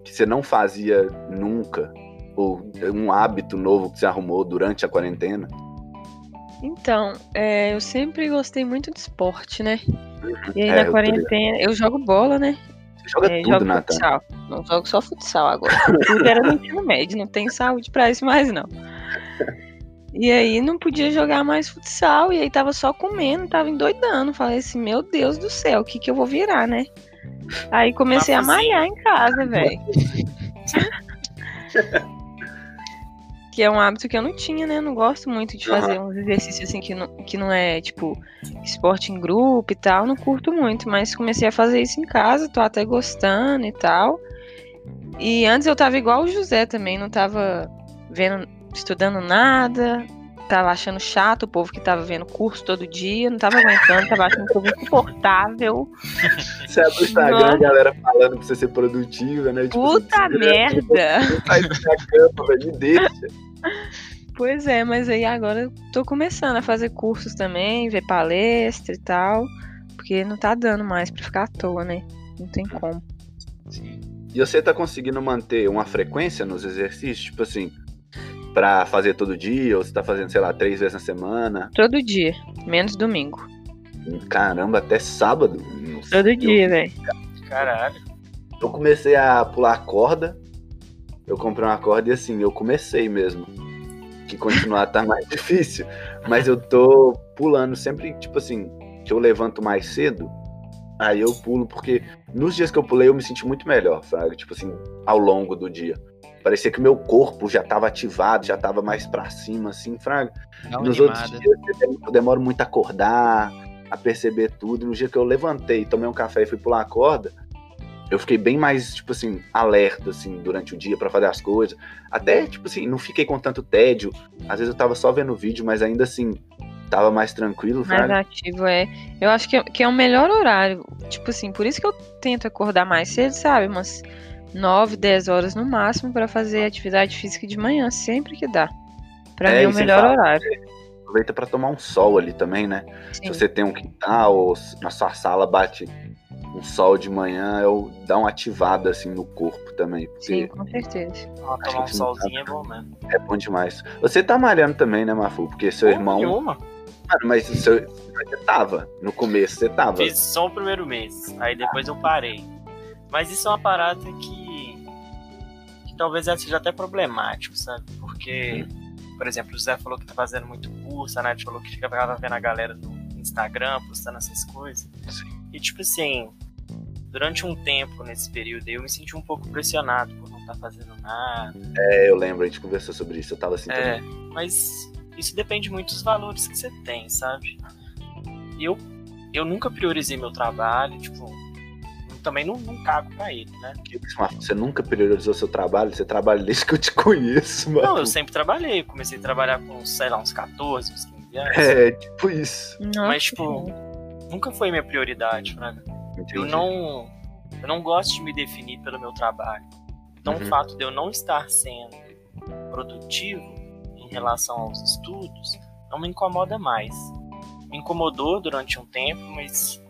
que você não fazia nunca? Ou um hábito novo que você arrumou durante a quarentena? Então, é, eu sempre gostei muito de esporte, né? E aí É, eu na tô quarentena, eu jogo bola, né? Você joga É, tudo, jogo futsal. Não jogo só futsal agora. <laughs> Tudo era no ensino médio, não tem saúde pra isso mais não. E aí não podia jogar mais futsal, e aí tava só comendo, tava endoidando. Falei assim, meu Deus do céu, o que que eu vou virar, né? Aí comecei a malhar em casa, velho. <laughs> que é um hábito que eu não tinha, né? Eu não gosto muito de fazer uns exercícios assim que não, que não é, tipo, esporte em grupo e tal. Não curto muito, mas comecei a fazer isso em casa, tô até gostando e tal. E antes eu tava igual o José também, não tava vendo, estudando nada, tava achando chato o povo que tava vendo curso todo dia, não tava aguentando, tava achando o povo insuportável. Você abre o Instagram, a galera falando pra você ser produtiva, né? Tipo, Puta merda! Sai da cama, velho, me deixa. Pois é, mas aí agora eu tô começando a fazer cursos também, ver palestra e tal, porque não tá dando mais pra ficar à toa, né? Não tem como. Sim. E você tá conseguindo manter uma frequência nos exercícios? Tipo assim, pra fazer todo dia, ou você tá fazendo, sei lá, três vezes na semana? Todo dia, menos domingo. Caramba, até sábado. Nossa, Todo dia, velho. Caralho. Eu comecei a pular corda. Eu comprei uma corda e assim, eu comecei mesmo. Que continuar tá mais <laughs> difícil. Mas eu tô pulando sempre, tipo assim, que eu levanto mais cedo. Aí eu pulo, porque nos dias que eu pulei eu me senti muito melhor, sabe? Tipo assim, ao longo do dia. Parecia que o meu corpo já tava ativado, já tava mais pra cima, assim, fraga. Uma Nos outros animada. dias eu demoro muito a acordar, a perceber tudo. No dia que eu levantei, tomei um café e fui pular a corda, eu fiquei bem mais, tipo assim, alerta, assim, durante o dia pra fazer as coisas. Até, tipo assim, não fiquei com tanto tédio. Às vezes eu tava só vendo o vídeo, mas ainda assim, tava mais tranquilo, Mais sabe? ativo, é. Eu acho que é, que é o melhor horário. Tipo assim, por isso que eu tento acordar mais cedo, sabe? Umas 9, 10 horas no máximo pra fazer atividade física de manhã, sempre que dá. Pra É, mim é o melhor falar- horário. Aproveita pra tomar um sol ali também, né? Se Sim. você tem um quintal ou se na sua sala bate um sol de manhã, eu dá uma ativada assim no corpo também, porque Sim, com certeza. Ó, A tomar um gente não solzinho é bom mesmo. é bom demais. Você tá malhando também, né, Mafu? Porque seu irmão. Nenhuma. Mano, mas o seu... você tava. No começo você tava. Fiz só o primeiro mês. Aí depois eu parei. Mas isso é uma parada que. Talvez seja até problemático, sabe? Porque, por exemplo, o José falou que tá fazendo muito curso, a Nath falou que ficava vendo a galera no Instagram postando essas coisas. E tipo assim, durante um tempo nesse período eu me senti um pouco pressionado por não estar fazendo nada. É, eu lembro, a gente conversou sobre isso. Eu tava assim É, também. mas isso depende muito dos valores que você tem, sabe? E eu, eu nunca priorizei meu trabalho, tipo, também não, não cago pra ele, né? Você nunca priorizou seu trabalho? Você trabalha desde que eu te conheço, mano. Não, eu sempre trabalhei, comecei a trabalhar com, sei lá, uns 14, uns 15 anos. É, tipo isso. Nossa, Mas, tipo, nunca foi minha prioridade, Fraga. Eu Entendi. não, eu não gosto de me definir pelo meu trabalho. Então, Uhum. o fato de eu não estar sendo produtivo em relação aos estudos não me incomoda mais. Me incomodou durante um tempo, mas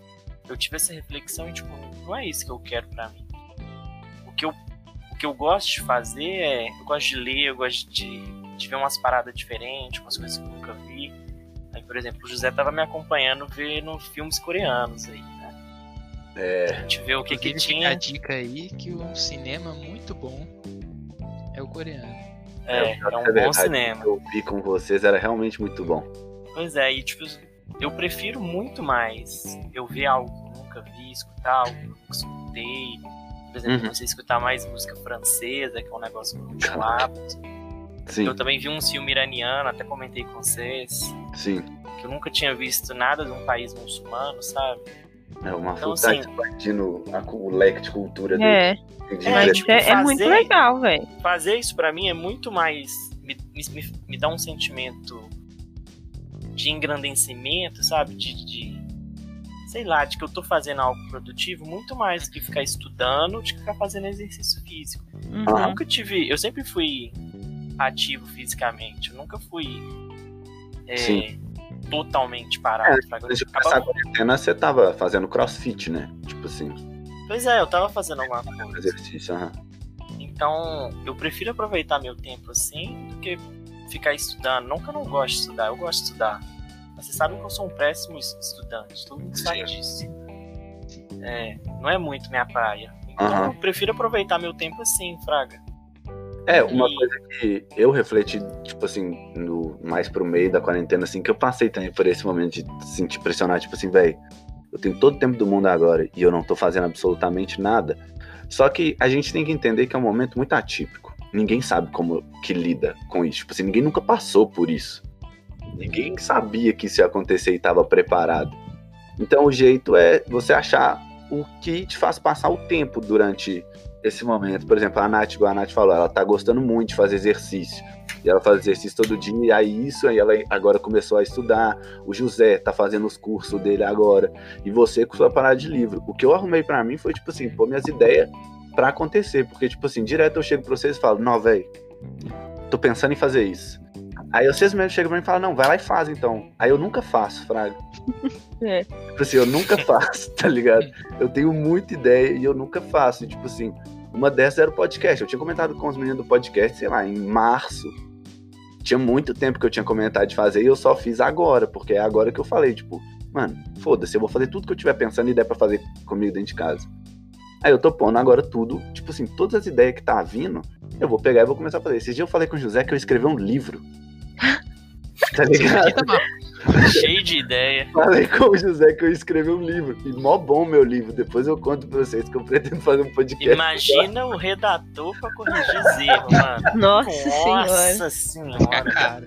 eu tive essa reflexão e, tipo, não é isso que eu quero pra mim. O que eu, o que eu gosto de fazer é. Eu gosto de ler, eu gosto de, de ver umas paradas diferentes, umas coisas que eu nunca vi. Aí, por exemplo, o José tava me acompanhando vendo filmes coreanos aí, né? É, A gente vê o que que tinha. a dica aí que um cinema muito bom é o coreano. É, É, é um bom cinema. eu vi com vocês, era realmente muito bom. Pois é, e tipo, eu prefiro muito mais eu ver algo escutar algo que eu nunca escutei. Por exemplo, Uhum. você escutar mais música francesa, que é um negócio que eu não tinha hábito. Sim, Eu também vi um filme iraniano, até comentei com vocês, sim. que eu nunca tinha visto nada de um país muçulmano, sabe? É uma Então, então, assim- expandindo a o leque de cultura dele. É, Entendi. É, mas tipo, é, é muito fazer- legal, velho. Fazer isso pra mim é muito mais. Me, me, me dá um sentimento de engrandecimento, sabe? De, de- Sei lá, de que eu tô fazendo algo produtivo muito mais do que ficar estudando, de que ficar fazendo exercício físico. Uhum. Eu nunca tive. Eu sempre fui ativo fisicamente. Eu nunca fui. é, totalmente parado. fraga. Eu Antes de acabava- começar a quarentena, você tava fazendo crossfit, né? Tipo assim, Pois é, eu tava fazendo alguma coisa. exercício. aham. Então, eu prefiro aproveitar meu tempo assim do que ficar estudando. Não que eu não gosto de estudar, eu gosto de estudar. Mas vocês sabem que eu sou um péssimo es- estudante, todo mundo sabe disso. É, não é muito minha praia. Então, Aham. eu prefiro aproveitar meu tempo assim, Fraga. É, uma E- coisa que eu refleti, tipo assim, no, mais pro meio da quarentena, assim, que eu passei também por esse momento de se sentir pressionado, tipo assim, velho, eu tenho todo o tempo do mundo agora e eu não tô fazendo absolutamente nada. Só que a gente tem que entender que é um momento muito atípico. Ninguém sabe como que lida com isso. Tipo assim, ninguém nunca passou por isso. Ninguém sabia que isso ia acontecer e estava preparado. Então o jeito é você achar o que te faz passar o tempo durante esse momento. Por exemplo, a Nath, igual a Nath falou, ela tá gostando muito de fazer exercício. E ela faz exercício todo dia, e aí isso, aí ela agora começou a estudar. O José tá fazendo os cursos dele agora. E você com sua parada de livro. O que eu arrumei pra mim foi, tipo assim, pôr minhas ideias pra acontecer. Porque, tipo assim, direto eu chego pra vocês e falo, não, velho, tô pensando em fazer isso. Aí vocês mesmos chegam pra mim e falam, não, vai lá e faz então. Aí eu nunca faço, Fraga. <laughs> É. Tipo assim, eu nunca faço, <laughs> tá ligado? Eu tenho muita ideia e eu nunca faço. E, tipo assim, uma dessas era o podcast. Eu tinha comentado com os meninos do podcast, sei lá, em março. tinha muito tempo que eu tinha comentado de fazer e eu só fiz agora, porque é agora que eu falei, tipo, mano, foda-se, eu vou fazer tudo que eu tiver pensando e der pra fazer comigo dentro de casa. Aí eu tô pondo agora tudo, tipo assim, todas as ideias que tá vindo, eu vou pegar e vou começar a fazer. Esse dia eu falei com o José que eu escrevi um livro. Tá ligado? Cheio de ideia. Falei com o José que eu escrevi um livro. E mó bom meu livro. Depois eu conto pra vocês que eu pretendo fazer um podcast. Imagina o redator pra corrigir os erros, mano. Nossa, senhora. Nossa Fica senhora. caro.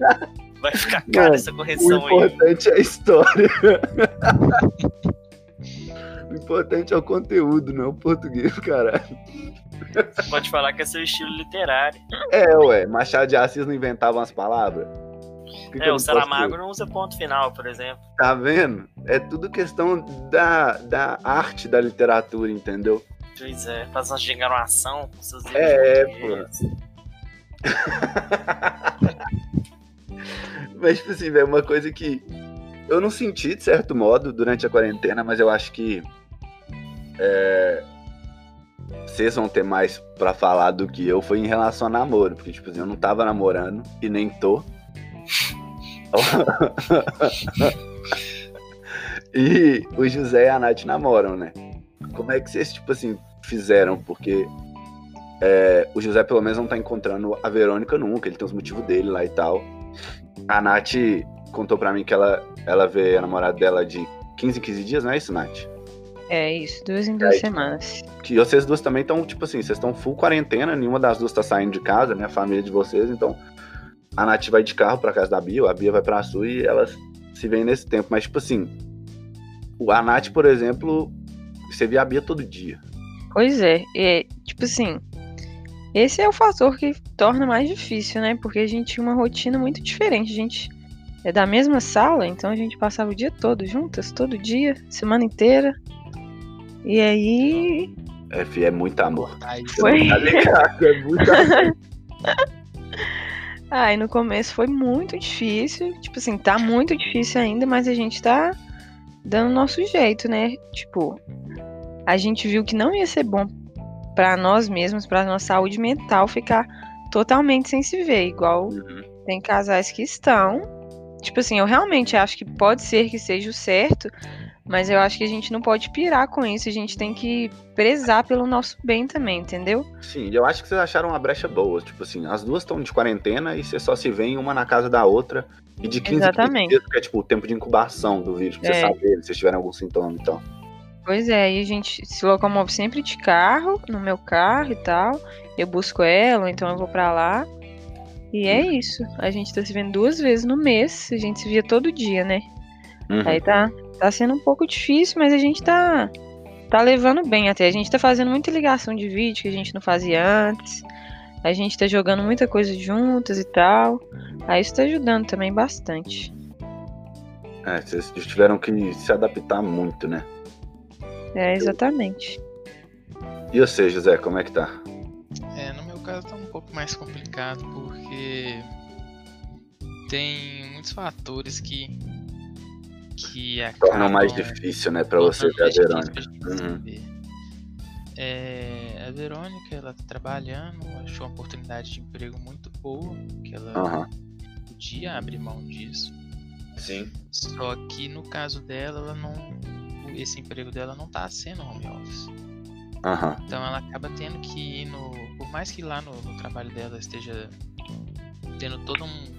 Vai ficar caro Mano, essa O correção aí. importante é a história. <laughs> o importante é o conteúdo, não é o português, caralho. Você pode falar que é seu estilo literário. É, ué. Machado de Assis não inventava umas palavras? Que É, o Saramago não usa ponto final, por exemplo. Tá vendo? É tudo questão da, da arte da literatura, entendeu? Pois é, faz uma enganação com seus É, português. <laughs> Mas, tipo assim, velho, uma coisa que eu não senti, de certo modo, durante a quarentena, mas eu acho que é, vocês vão ter mais pra falar do que eu, foi em relação a namoro. Porque, tipo assim, eu não tava namorando e nem tô. <laughs> e o José e a Nath namoram, né? Como é que vocês, tipo assim, fizeram? Porque é, o José, pelo menos, não tá encontrando a Verônica nunca, ele tem os motivos dele lá e tal. A Nath contou pra mim que ela, ela vê a namorada dela de 15 em 15 dias, não é isso, Nath? É isso, duas em duas Aí. semanas. Que vocês duas também estão, tipo assim, vocês estão full quarentena, nenhuma das duas tá saindo de casa, né? A família de vocês, então a Nath vai de carro pra casa da Bia, a Bia vai pra sua e elas se veem nesse tempo. Mas, tipo assim, o- a Nath, por exemplo, você via a Bia todo dia. Pois é, é, tipo assim, esse é o fator que torna mais difícil, né? Porque a gente tinha uma rotina muito diferente. A gente é da mesma sala, então a gente passava o dia todo juntas, todo dia, semana inteira. E aí. É, é muito amor. Foi. tá ligado, <laughs> é muito amor. <laughs> Ai, no começo foi muito difícil. Tipo assim, tá muito difícil ainda, mas a gente tá dando o nosso jeito, né? Tipo, a gente viu que não ia ser bom pra nós mesmos, pra nossa saúde mental, ficar totalmente sem se ver, igual Uhum. tem casais que estão. Tipo assim, eu realmente acho que pode ser que seja o certo, mas eu acho que a gente não pode pirar com isso. A gente tem que prezar pelo nosso bem também, entendeu? Sim, eu acho que vocês acharam uma brecha boa. Tipo assim, as duas estão de quarentena e vocês só se veem uma na casa da outra. E de 15 em 15 Exatamente. dias, que é tipo o tempo de incubação do vírus, pra você É. saber se vocês tiverem algum sintoma e tal. Pois é, aí a gente se locomove sempre de carro, no meu carro e tal. Eu busco ela, então eu vou pra lá. E é isso. A gente tá se vendo duas vezes no mês. A gente se via todo dia, né? Uhum. Aí tá, tá sendo um pouco difícil, mas a gente tá, tá levando bem até. A gente tá fazendo muita ligação de vídeo que a gente não fazia antes. A gente tá jogando muita coisa juntas e tal. Aí isso tá ajudando também bastante. É, vocês tiveram que se adaptar muito, né? É, exatamente. E você, José, como é que tá? É, no meu caso tá um pouco mais complicado porque tem muitos fatores que que Torna acabam mais difícil, né, pra você ver a Verônica. Uhum. saber. É, a Verônica, ela tá trabalhando, achou uma oportunidade de emprego muito boa, que ela Aham. podia abrir mão disso. Sim. Só que no caso dela, ela não. Esse emprego dela não tá sendo home office. Aham. Então ela acaba tendo que ir no. Por mais que lá no, no trabalho dela esteja tendo todo um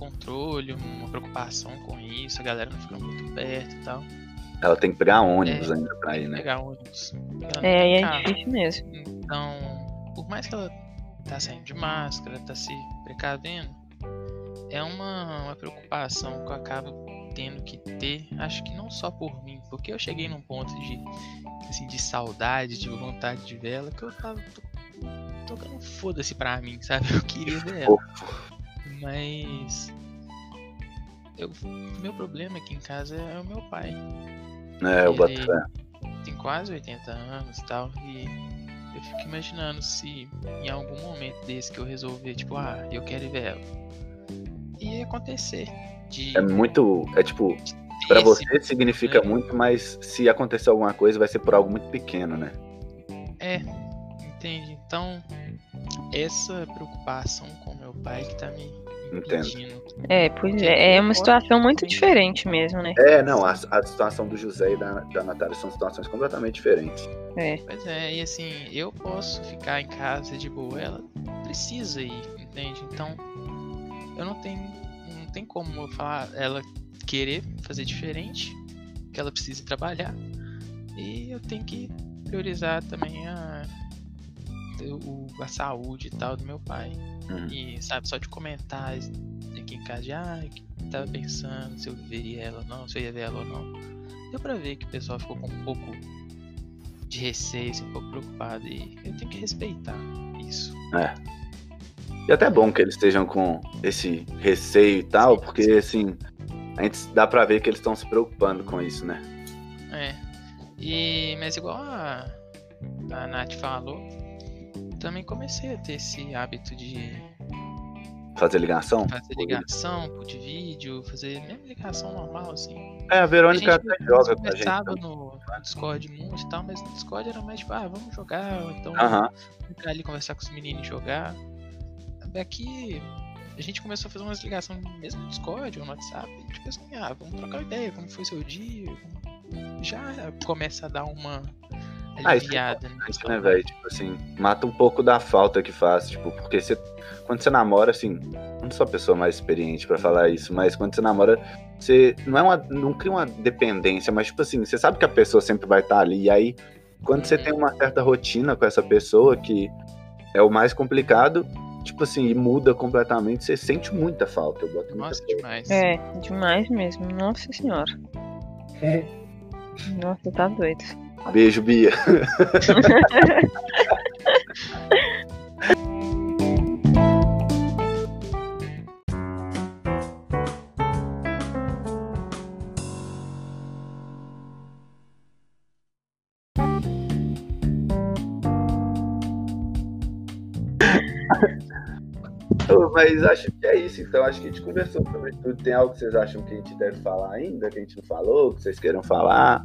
controle, uma preocupação com isso, a galera não fica muito perto e tal. Ela tem que pegar ônibus É. ainda pra ir, né? Pegar ônibus. É, é difícil mesmo. Então, por mais que ela tá saindo de máscara, tá se precavendo, é uma, uma preocupação que eu acabo tendo que ter, acho que não só por mim, porque eu cheguei num ponto de, assim, de saudade, de vontade de ver ela, que eu tava tocando foda-se pra mim, sabe? <laughs> Eu queria ver ela. Mas. Eu, meu problema aqui em casa é o meu pai É, eu boto Ele- fé. tem quase 80 anos e tal, e eu fico imaginando se em algum momento desse que eu resolver, tipo, ah, eu quero ir ver ela, ia acontecer. De É muito. É tipo, pra você significa É. muito, mas se acontecer alguma coisa, vai ser por algo muito pequeno, né? É, entende? Então, essa preocupação com meu pai que tá me Entendo. É, pois é. É uma situação muito diferente mesmo, né? É, não, a, a situação do José e da, da Natália são situações completamente diferentes. É. Pois é, e assim, eu posso ficar em casa de boa, ela precisa ir, entende? Então, eu não tenho, não tem como eu falar ela querer fazer diferente, que ela precisa trabalhar. E eu tenho que priorizar também a, o, a saúde e tal do meu pai. Uhum. E, sabe, só de comentar aqui em casa de, ah, que tava pensando se eu veria ela ou não, se eu ia ver ela ou não. Deu pra ver que o pessoal ficou com um pouco de receio, assim, um pouco preocupado. E eu tenho que respeitar isso. E até é bom que eles estejam com esse receio e tal, porque sim. assim, a gente dá pra ver que eles estão se preocupando com isso, né? É. E, mas igual a, a Nath falou, também comecei a ter esse hábito de Fazer ligação. fazer ligação por de vídeo, fazer mesmo ligação normal, assim. É, a A Verônica gente até joga com a gente. conversava também. no, Discord muito e tal, mas no Discord era mais tipo, ah, vamos jogar, ou então Aham. entrar ali conversar com os meninos e jogar. Daqui a gente começou a fazer umas ligações mesmo no Discord ou no WhatsApp, e tipo assim, ah, vamos trocar uma ideia, como foi seu dia? Já começa a dar uma Ah, isso é né, velho? Tipo assim, mata um pouco da falta que faz, tipo, porque você, quando você namora, assim, não sou a pessoa mais experiente pra falar isso, mas quando você namora, você não é uma, não cria uma dependência, mas tipo assim, você sabe que a pessoa sempre vai estar ali, e aí, quando você Uhum. tem uma certa rotina com essa pessoa, que é o mais complicado, tipo assim, e muda completamente, você sente muita falta, eu boto Nossa, demais. É, demais mesmo. Nossa senhora. Nossa, tá doido. Beijo, Bia. <laughs> Mas acho que é isso, então. Acho que a gente conversou sobre tudo. Tem algo que vocês acham que a gente deve falar ainda, que a gente não falou, que vocês queiram falar?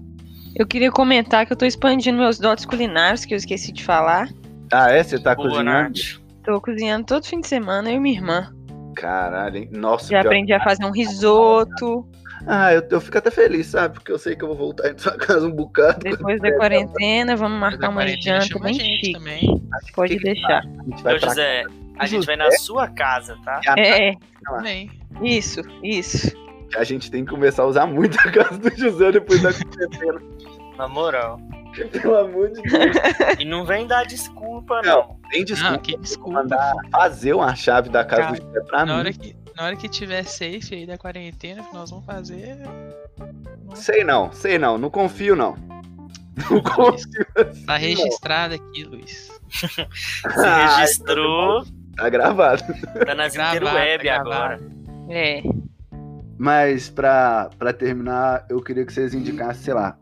Eu queria comentar que eu tô expandindo meus dotes culinários, que eu esqueci de falar. Ah, é? Você tá Boa, cozinhando? Tô cozinhando todo fim de semana, eu e minha irmã. Caralho, hein? Nossa, Já aprendi a fazer um risoto. Ah, eu, eu fico até feliz, sabe? Porque eu sei que eu vou voltar em sua casa um bocado. Depois da quarentena, vamos marcar uma janta bem gente chique. também. Pode deixar. A gente vai Ô, José, a gente vai na sua casa, tá? É, também. isso, isso. A gente tem que começar a usar muito a casa do José depois da quarentena. Na moral. Pelo amor de Deus. E não vem dar desculpa, Não. não. Tem desculpa. Não, que Vou desculpa. mandar fazer uma chave da casa Cara, do José pra Na mim. hora, que, na hora que tiver safe aí da quarentena, que nós vamos fazer. Nossa, Sei não, sei não. Não confio, não. <laughs> Não confio. assim, Tá não. registrado aqui, Luiz. <laughs> Se Ah, registrou, Tá gravado. tá nas Gravado, interweb tá agora. É. Mas pra, pra terminar, eu queria que vocês indicassem, sei lá,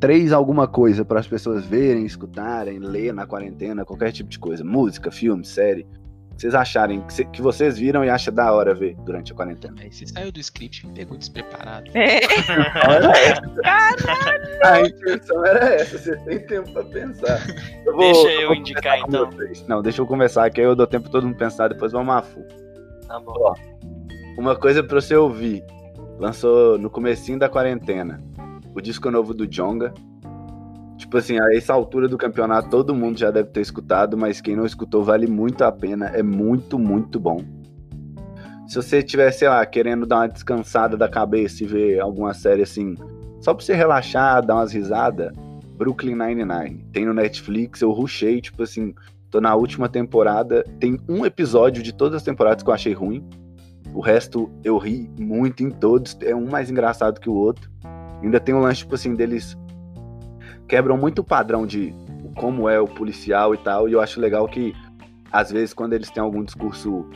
três alguma coisa para as pessoas verem, escutarem, ler na quarentena, qualquer tipo de coisa. Música, filme, série. Que vocês acharem, que, cê- que vocês viram e acham da hora ver durante a quarentena. Aí você saiu do script e me pegou despreparado. É. Era essa. A intenção era essa, vocês têm tempo pra pensar. Eu vou- Deixa eu vou indicar, então. vocês. Não, deixa eu conversar, que aí eu dou tempo pra todo mundo pensar, depois vamos a full. Tá bom. Uma coisa pra você ouvir. Lançou no comecinho da quarentena. O disco novo do Jonga. Tipo assim, a essa altura do campeonato todo mundo já deve ter escutado, mas quem não escutou vale muito a pena. É muito, muito bom. Se você tiver, sei lá, querendo dar uma descansada da cabeça e ver alguma série assim, só pra você relaxar, dar umas risadas, Brooklyn Nine-Nine. Tem no Netflix, eu rushei, tipo assim, tô na última temporada. Tem um episódio de todas as temporadas que eu achei ruim. O resto eu ri muito em todos. É um mais engraçado que o outro. Ainda tem um lance, tipo assim, deles quebram muito o padrão de como é o policial e tal. E eu acho legal que, às vezes, quando eles têm algum discurso,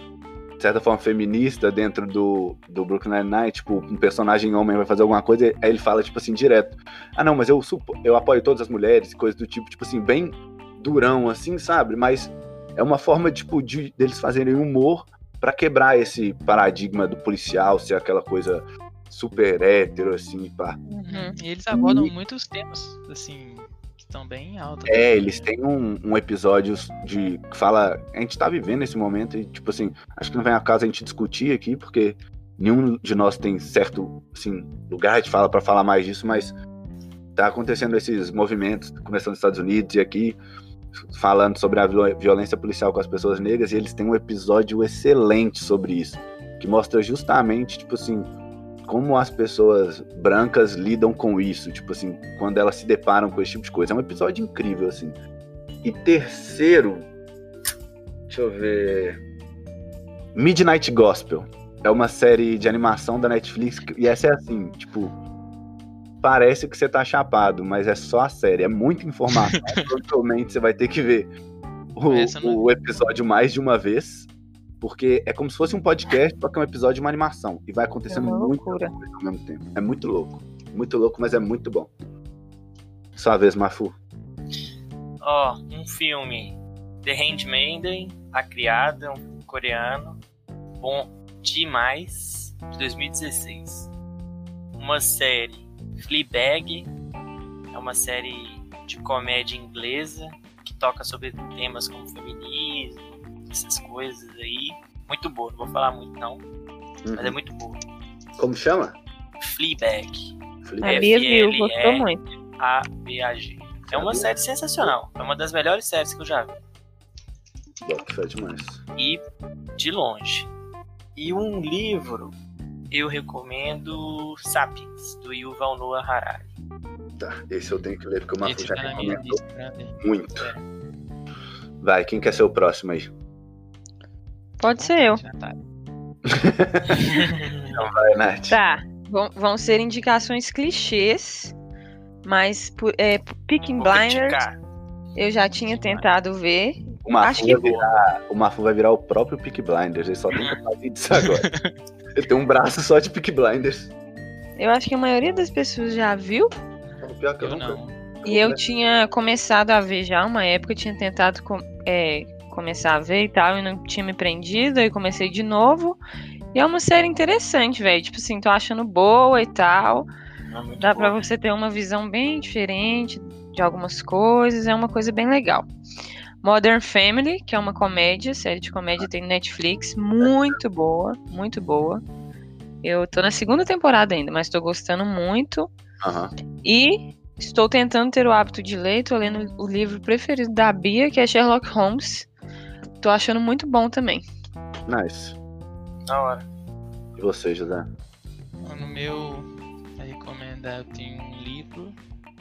de certa forma, feminista dentro do, do Brooklyn Nine-Nine, tipo, um personagem homem vai fazer alguma coisa, aí ele fala, tipo assim, direto. Ah, não, mas eu, supo, eu apoio todas as mulheres, coisas do tipo, tipo assim, bem durão, assim, sabe? Mas é uma forma, tipo, de deles fazerem humor pra quebrar esse paradigma do policial ser aquela coisa super hétero, assim, pá. Uhum. E eles abordam muitos temas, assim, estão bem altas. É, eles têm um, um episódio de que fala. A gente tá vivendo esse momento e, tipo assim, acho que não vem a casa a gente discutir aqui, porque nenhum de nós tem certo assim, lugar de fala para falar mais disso, mas tá acontecendo esses movimentos, começando nos Estados Unidos e aqui, falando sobre a viol- violência policial com as pessoas negras, e eles têm um episódio excelente sobre isso, que mostra justamente, tipo assim, como as pessoas brancas lidam com isso, tipo assim, quando elas se deparam com esse tipo de coisa. É um episódio incrível, assim. E terceiro, deixa eu ver. Midnight Gospel. É uma série de animação da Netflix e essa é assim, tipo, parece que você tá chapado, mas é só a série, é muita informação. <laughs> Provavelmente você vai ter que ver o, não- o episódio mais de uma vez, porque é como se fosse um podcast, só que é um episódio de uma animação e vai acontecendo É loucura. coisa ao mesmo tempo. É muito louco, muito louco, mas é muito bom. Sua vez, Mafu. Ó, um filme. The Handmaiden, A Criada, um coreano. Bom demais. De 2016. Uma série. Fleabag. É uma série de comédia inglesa que toca sobre temas como feminismo, essas coisas aí. Muito boa, não vou falar muito não, mas é muito boa. Como chama? Fleabag. Felipe. A Bia viu, FLE. gostou muito. A-B-A-G. É uma série sensacional. É uma das melhores séries que eu já vi. Bota fé demais. e de longe. E um livro eu recomendo Sapiens, do Yuval Noah Harari. Tá, esse eu tenho que ler porque o Mafu Esse já minha recomendou ler. muito. É. Vai, quem quer ser o próximo aí? Pode ser eu. Tá. <laughs> Então vai, Nath. Tá. Vão, vão ser indicações clichês, mas é, Vou Blinders eu já tinha tentado ver. O Mafu, vai virar, o Mafu vai virar o próprio Peak Blinders. Ele só tem que fazer disso <laughs> agora. ele tem um braço só de Peak Blinders. Eu acho que a maioria das pessoas já viu. Pior que eu, Eu nunca- não. E eu tinha começado a ver já, uma época eu tinha tentado com- é, começar a ver e tal, e não tinha me prendido, aí comecei de novo. E é uma série interessante, velho. Tipo assim, tô achando boa e tal. É Dá pra boa. você ter uma visão bem diferente de algumas coisas, é uma coisa bem legal. Modern Family, que é uma comédia, série de comédia tem no Netflix, muito boa, muito boa. Eu tô na segunda temporada ainda, mas tô gostando muito. Aham. E estou tentando ter o hábito de ler, tô lendo o livro preferido da Bia, que é Sherlock Holmes. Tô achando muito bom também. Nice. Da hora. E você, José? No meu, pra recomendar, eu tenho um livro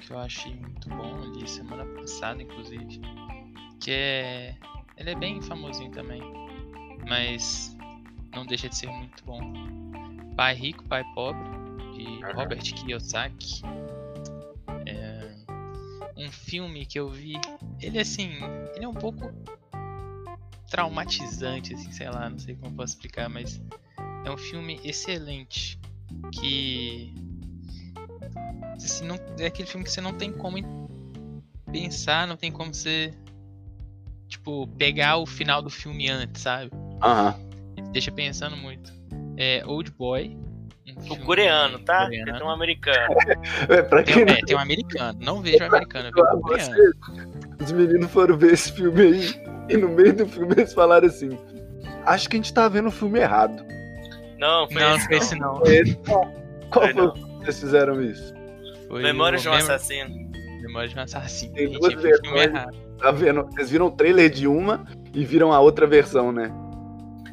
que eu achei muito bom, eu li semana passada, inclusive. Que é. Ele é bem famosinho também. Mas não deixa de ser muito bom. Pai Rico, Pai Pobre, de Robert Kiyosaki. É um filme que eu vi. Ele assim. Ele é um pouco traumatizante, assim, sei lá, não sei como posso explicar, mas é um filme excelente. Que. Assim, não, é aquele filme que você não tem como pensar, não tem como você. Tipo, pegar o final do filme antes, sabe? Aham. Ele deixa pensando muito. É Old Boy. um O coreano, tá? coreano. Porque tem um americano. <laughs> É, pra Tem, quem um- é, tem um americano. Não vejo o americano, eu vejo o coreano. Você- Os meninos foram ver esse filme aí e no meio do filme eles falaram assim: Acho que a gente tá vendo o filme errado. Não, foi Não, não esse, foi esse não. Esse, Qual Foi foi não. que vocês fizeram isso? Foi Memória o de um Mem- assassino. Memória de um assassino. Tem duas versões. errado. Tá vendo? Vocês viram o trailer de uma e viram a outra versão, né?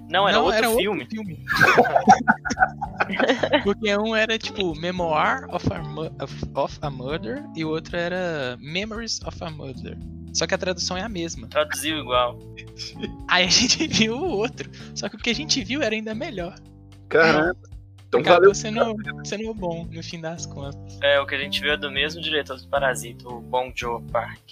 Não, era outro era filme. filme. <laughs> Porque um era tipo Memoir of a, of- of a Murder e o outro era Memories of a Murder. Só que a tradução é a mesma. Traduziu igual. Aí a gente <laughs> viu o outro. Só que o que a gente viu era ainda melhor. Caramba. Então Acabou valeu. sendo, sendo bom no fim das contas. É, o que a gente viu é do mesmo diretor do Parasita, o Bong Joon Park.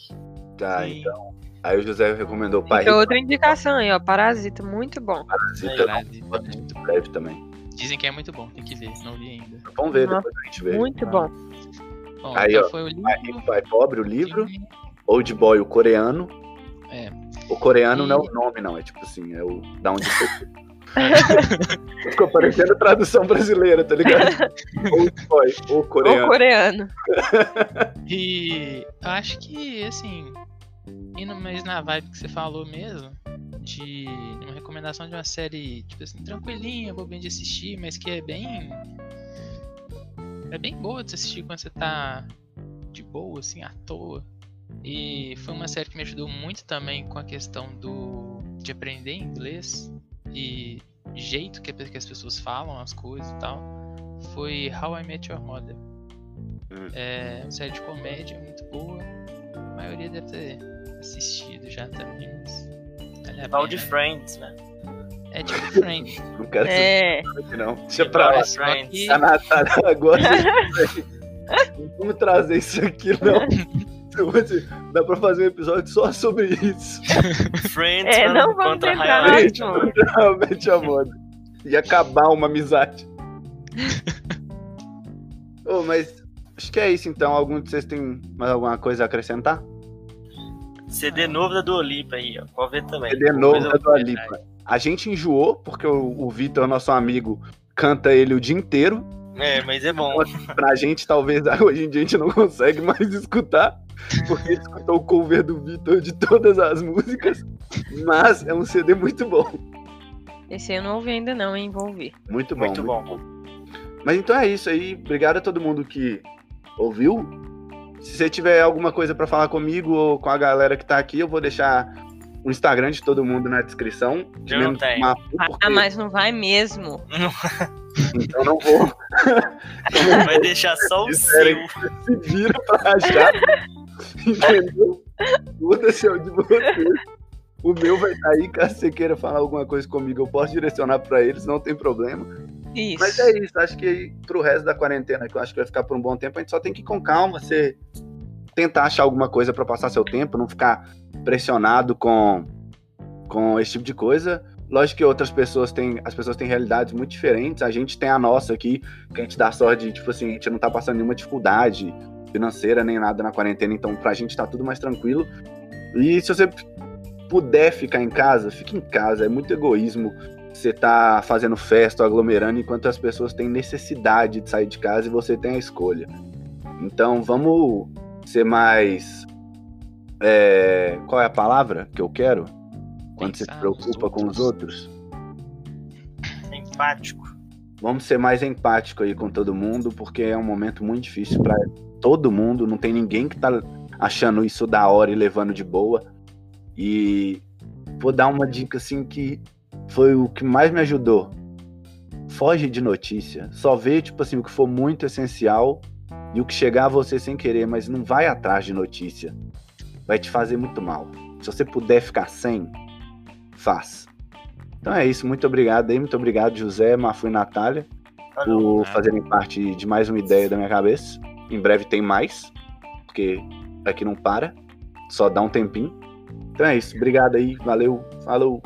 Tá, Sim. então. Aí o José recomendou o pai. Então, outra indicação aí, ó. Parasita, muito bom. Parasita, não, é muito breve também. Dizem que é muito bom, tem que ver, não vi ainda. Vamos ver, Nossa, depois a gente vê. Muito bom. Bom, Aí, então ó, foi o livro. Pai Pai Pobre, o livro. Old Boy, o coreano. É. O coreano E- não é o nome, não. É tipo assim, é o. Da onde foi. <laughs> Ficou parecendo tradução brasileira, tá ligado? ou, foi, ou coreano. Ou coreano. <laughs> E eu acho que, assim, indo mais na vibe que você falou mesmo, de uma recomendação de uma série, tipo assim, tranquilinha, bobinha de assistir, mas que é bem. É bem boa de se assistir quando você tá de boa, assim, à toa. E foi uma série que me ajudou muito também com a questão do de aprender inglês e jeito que, que as pessoas falam as coisas e tal. Foi How I Met Your Mother. Hum. É uma série de comédia muito boa. A maioria deve ter assistido já também, mas vale Igual de. Friends, né? É tipo Friends. <laughs> Não quero É. saber, não. Deixa pra lá. De Friends. A Natália agora. <laughs> não vamos trazer isso aqui, não. <laughs> <laughs> Dá pra fazer um episódio só sobre isso. Friends É, não vamos contra entrar. Realmente a moda. E acabar uma amizade. <laughs> Ô, mas acho que é isso então. Algum de vocês tem mais alguma coisa a acrescentar? CD novo da Dua Lipa aí, ó. Pode ver também. CD novo da Dua boa. Lipa. A gente enjoou, porque o, o Vitor, nosso amigo, canta ele o dia inteiro. É, mas é bom. Pra gente, talvez <laughs> hoje em dia a gente não consegue mais escutar, porque escutou o cover do Vitor de todas as músicas. Mas é um CD muito bom. Esse eu não ouvi ainda não, hein? Vou ouvir. Muito bom. Muito bom. Mas então é isso aí. Obrigado a todo mundo que ouviu. Se você tiver alguma coisa pra falar comigo ou com a galera que tá aqui, eu vou deixar o Instagram de todo mundo na descrição. De Eu não. Mafu, porque- Ah, mas não vai mesmo. Então não vou. <laughs> Vai deixar só o seu. Se vira pra achar. Entendeu? Muda-se o de vocês. O meu vai estar aí, caso você queira falar alguma coisa comigo, eu posso direcionar pra eles, não tem problema. Isso. Mas é isso, acho que pro resto da quarentena, que eu acho que vai ficar por um bom tempo, a gente só tem que ir com calma, você tentar achar alguma coisa pra passar seu tempo, não ficar pressionado com, com esse tipo de coisa. Lógico que outras pessoas têm, as pessoas têm realidades muito diferentes, a gente tem a nossa aqui, que a gente dá sorte tipo assim, a gente não tá passando nenhuma dificuldade financeira nem nada na quarentena, então pra gente tá tudo mais tranquilo. E se você puder ficar em casa, fique em casa, é muito egoísmo você tá fazendo festa, aglomerando, enquanto as pessoas têm necessidade de sair de casa e você tem a escolha. Então vamos ser mais. é, qual é a palavra que eu quero? Quando você se Pensar preocupa com os outros. Empático. Vamos ser mais empático aí com todo mundo, porque é um momento muito difícil para todo mundo. Não tem ninguém que tá achando isso da hora e levando de boa. E vou dar uma dica assim que foi o que mais me ajudou. Foge de notícia. Só vê, tipo assim, o que for muito essencial e o que chegar a você sem querer, mas não vai atrás de notícia. Vai te fazer muito mal. Se você puder ficar sem, faz. Então é isso. Muito obrigado aí. Muito obrigado, José, Mafu e Natália, por fazerem parte de mais uma ideia da minha cabeça. Em breve tem mais, porque aqui não para. Só dá um tempinho. Então é isso. Obrigado aí. Valeu. Falou.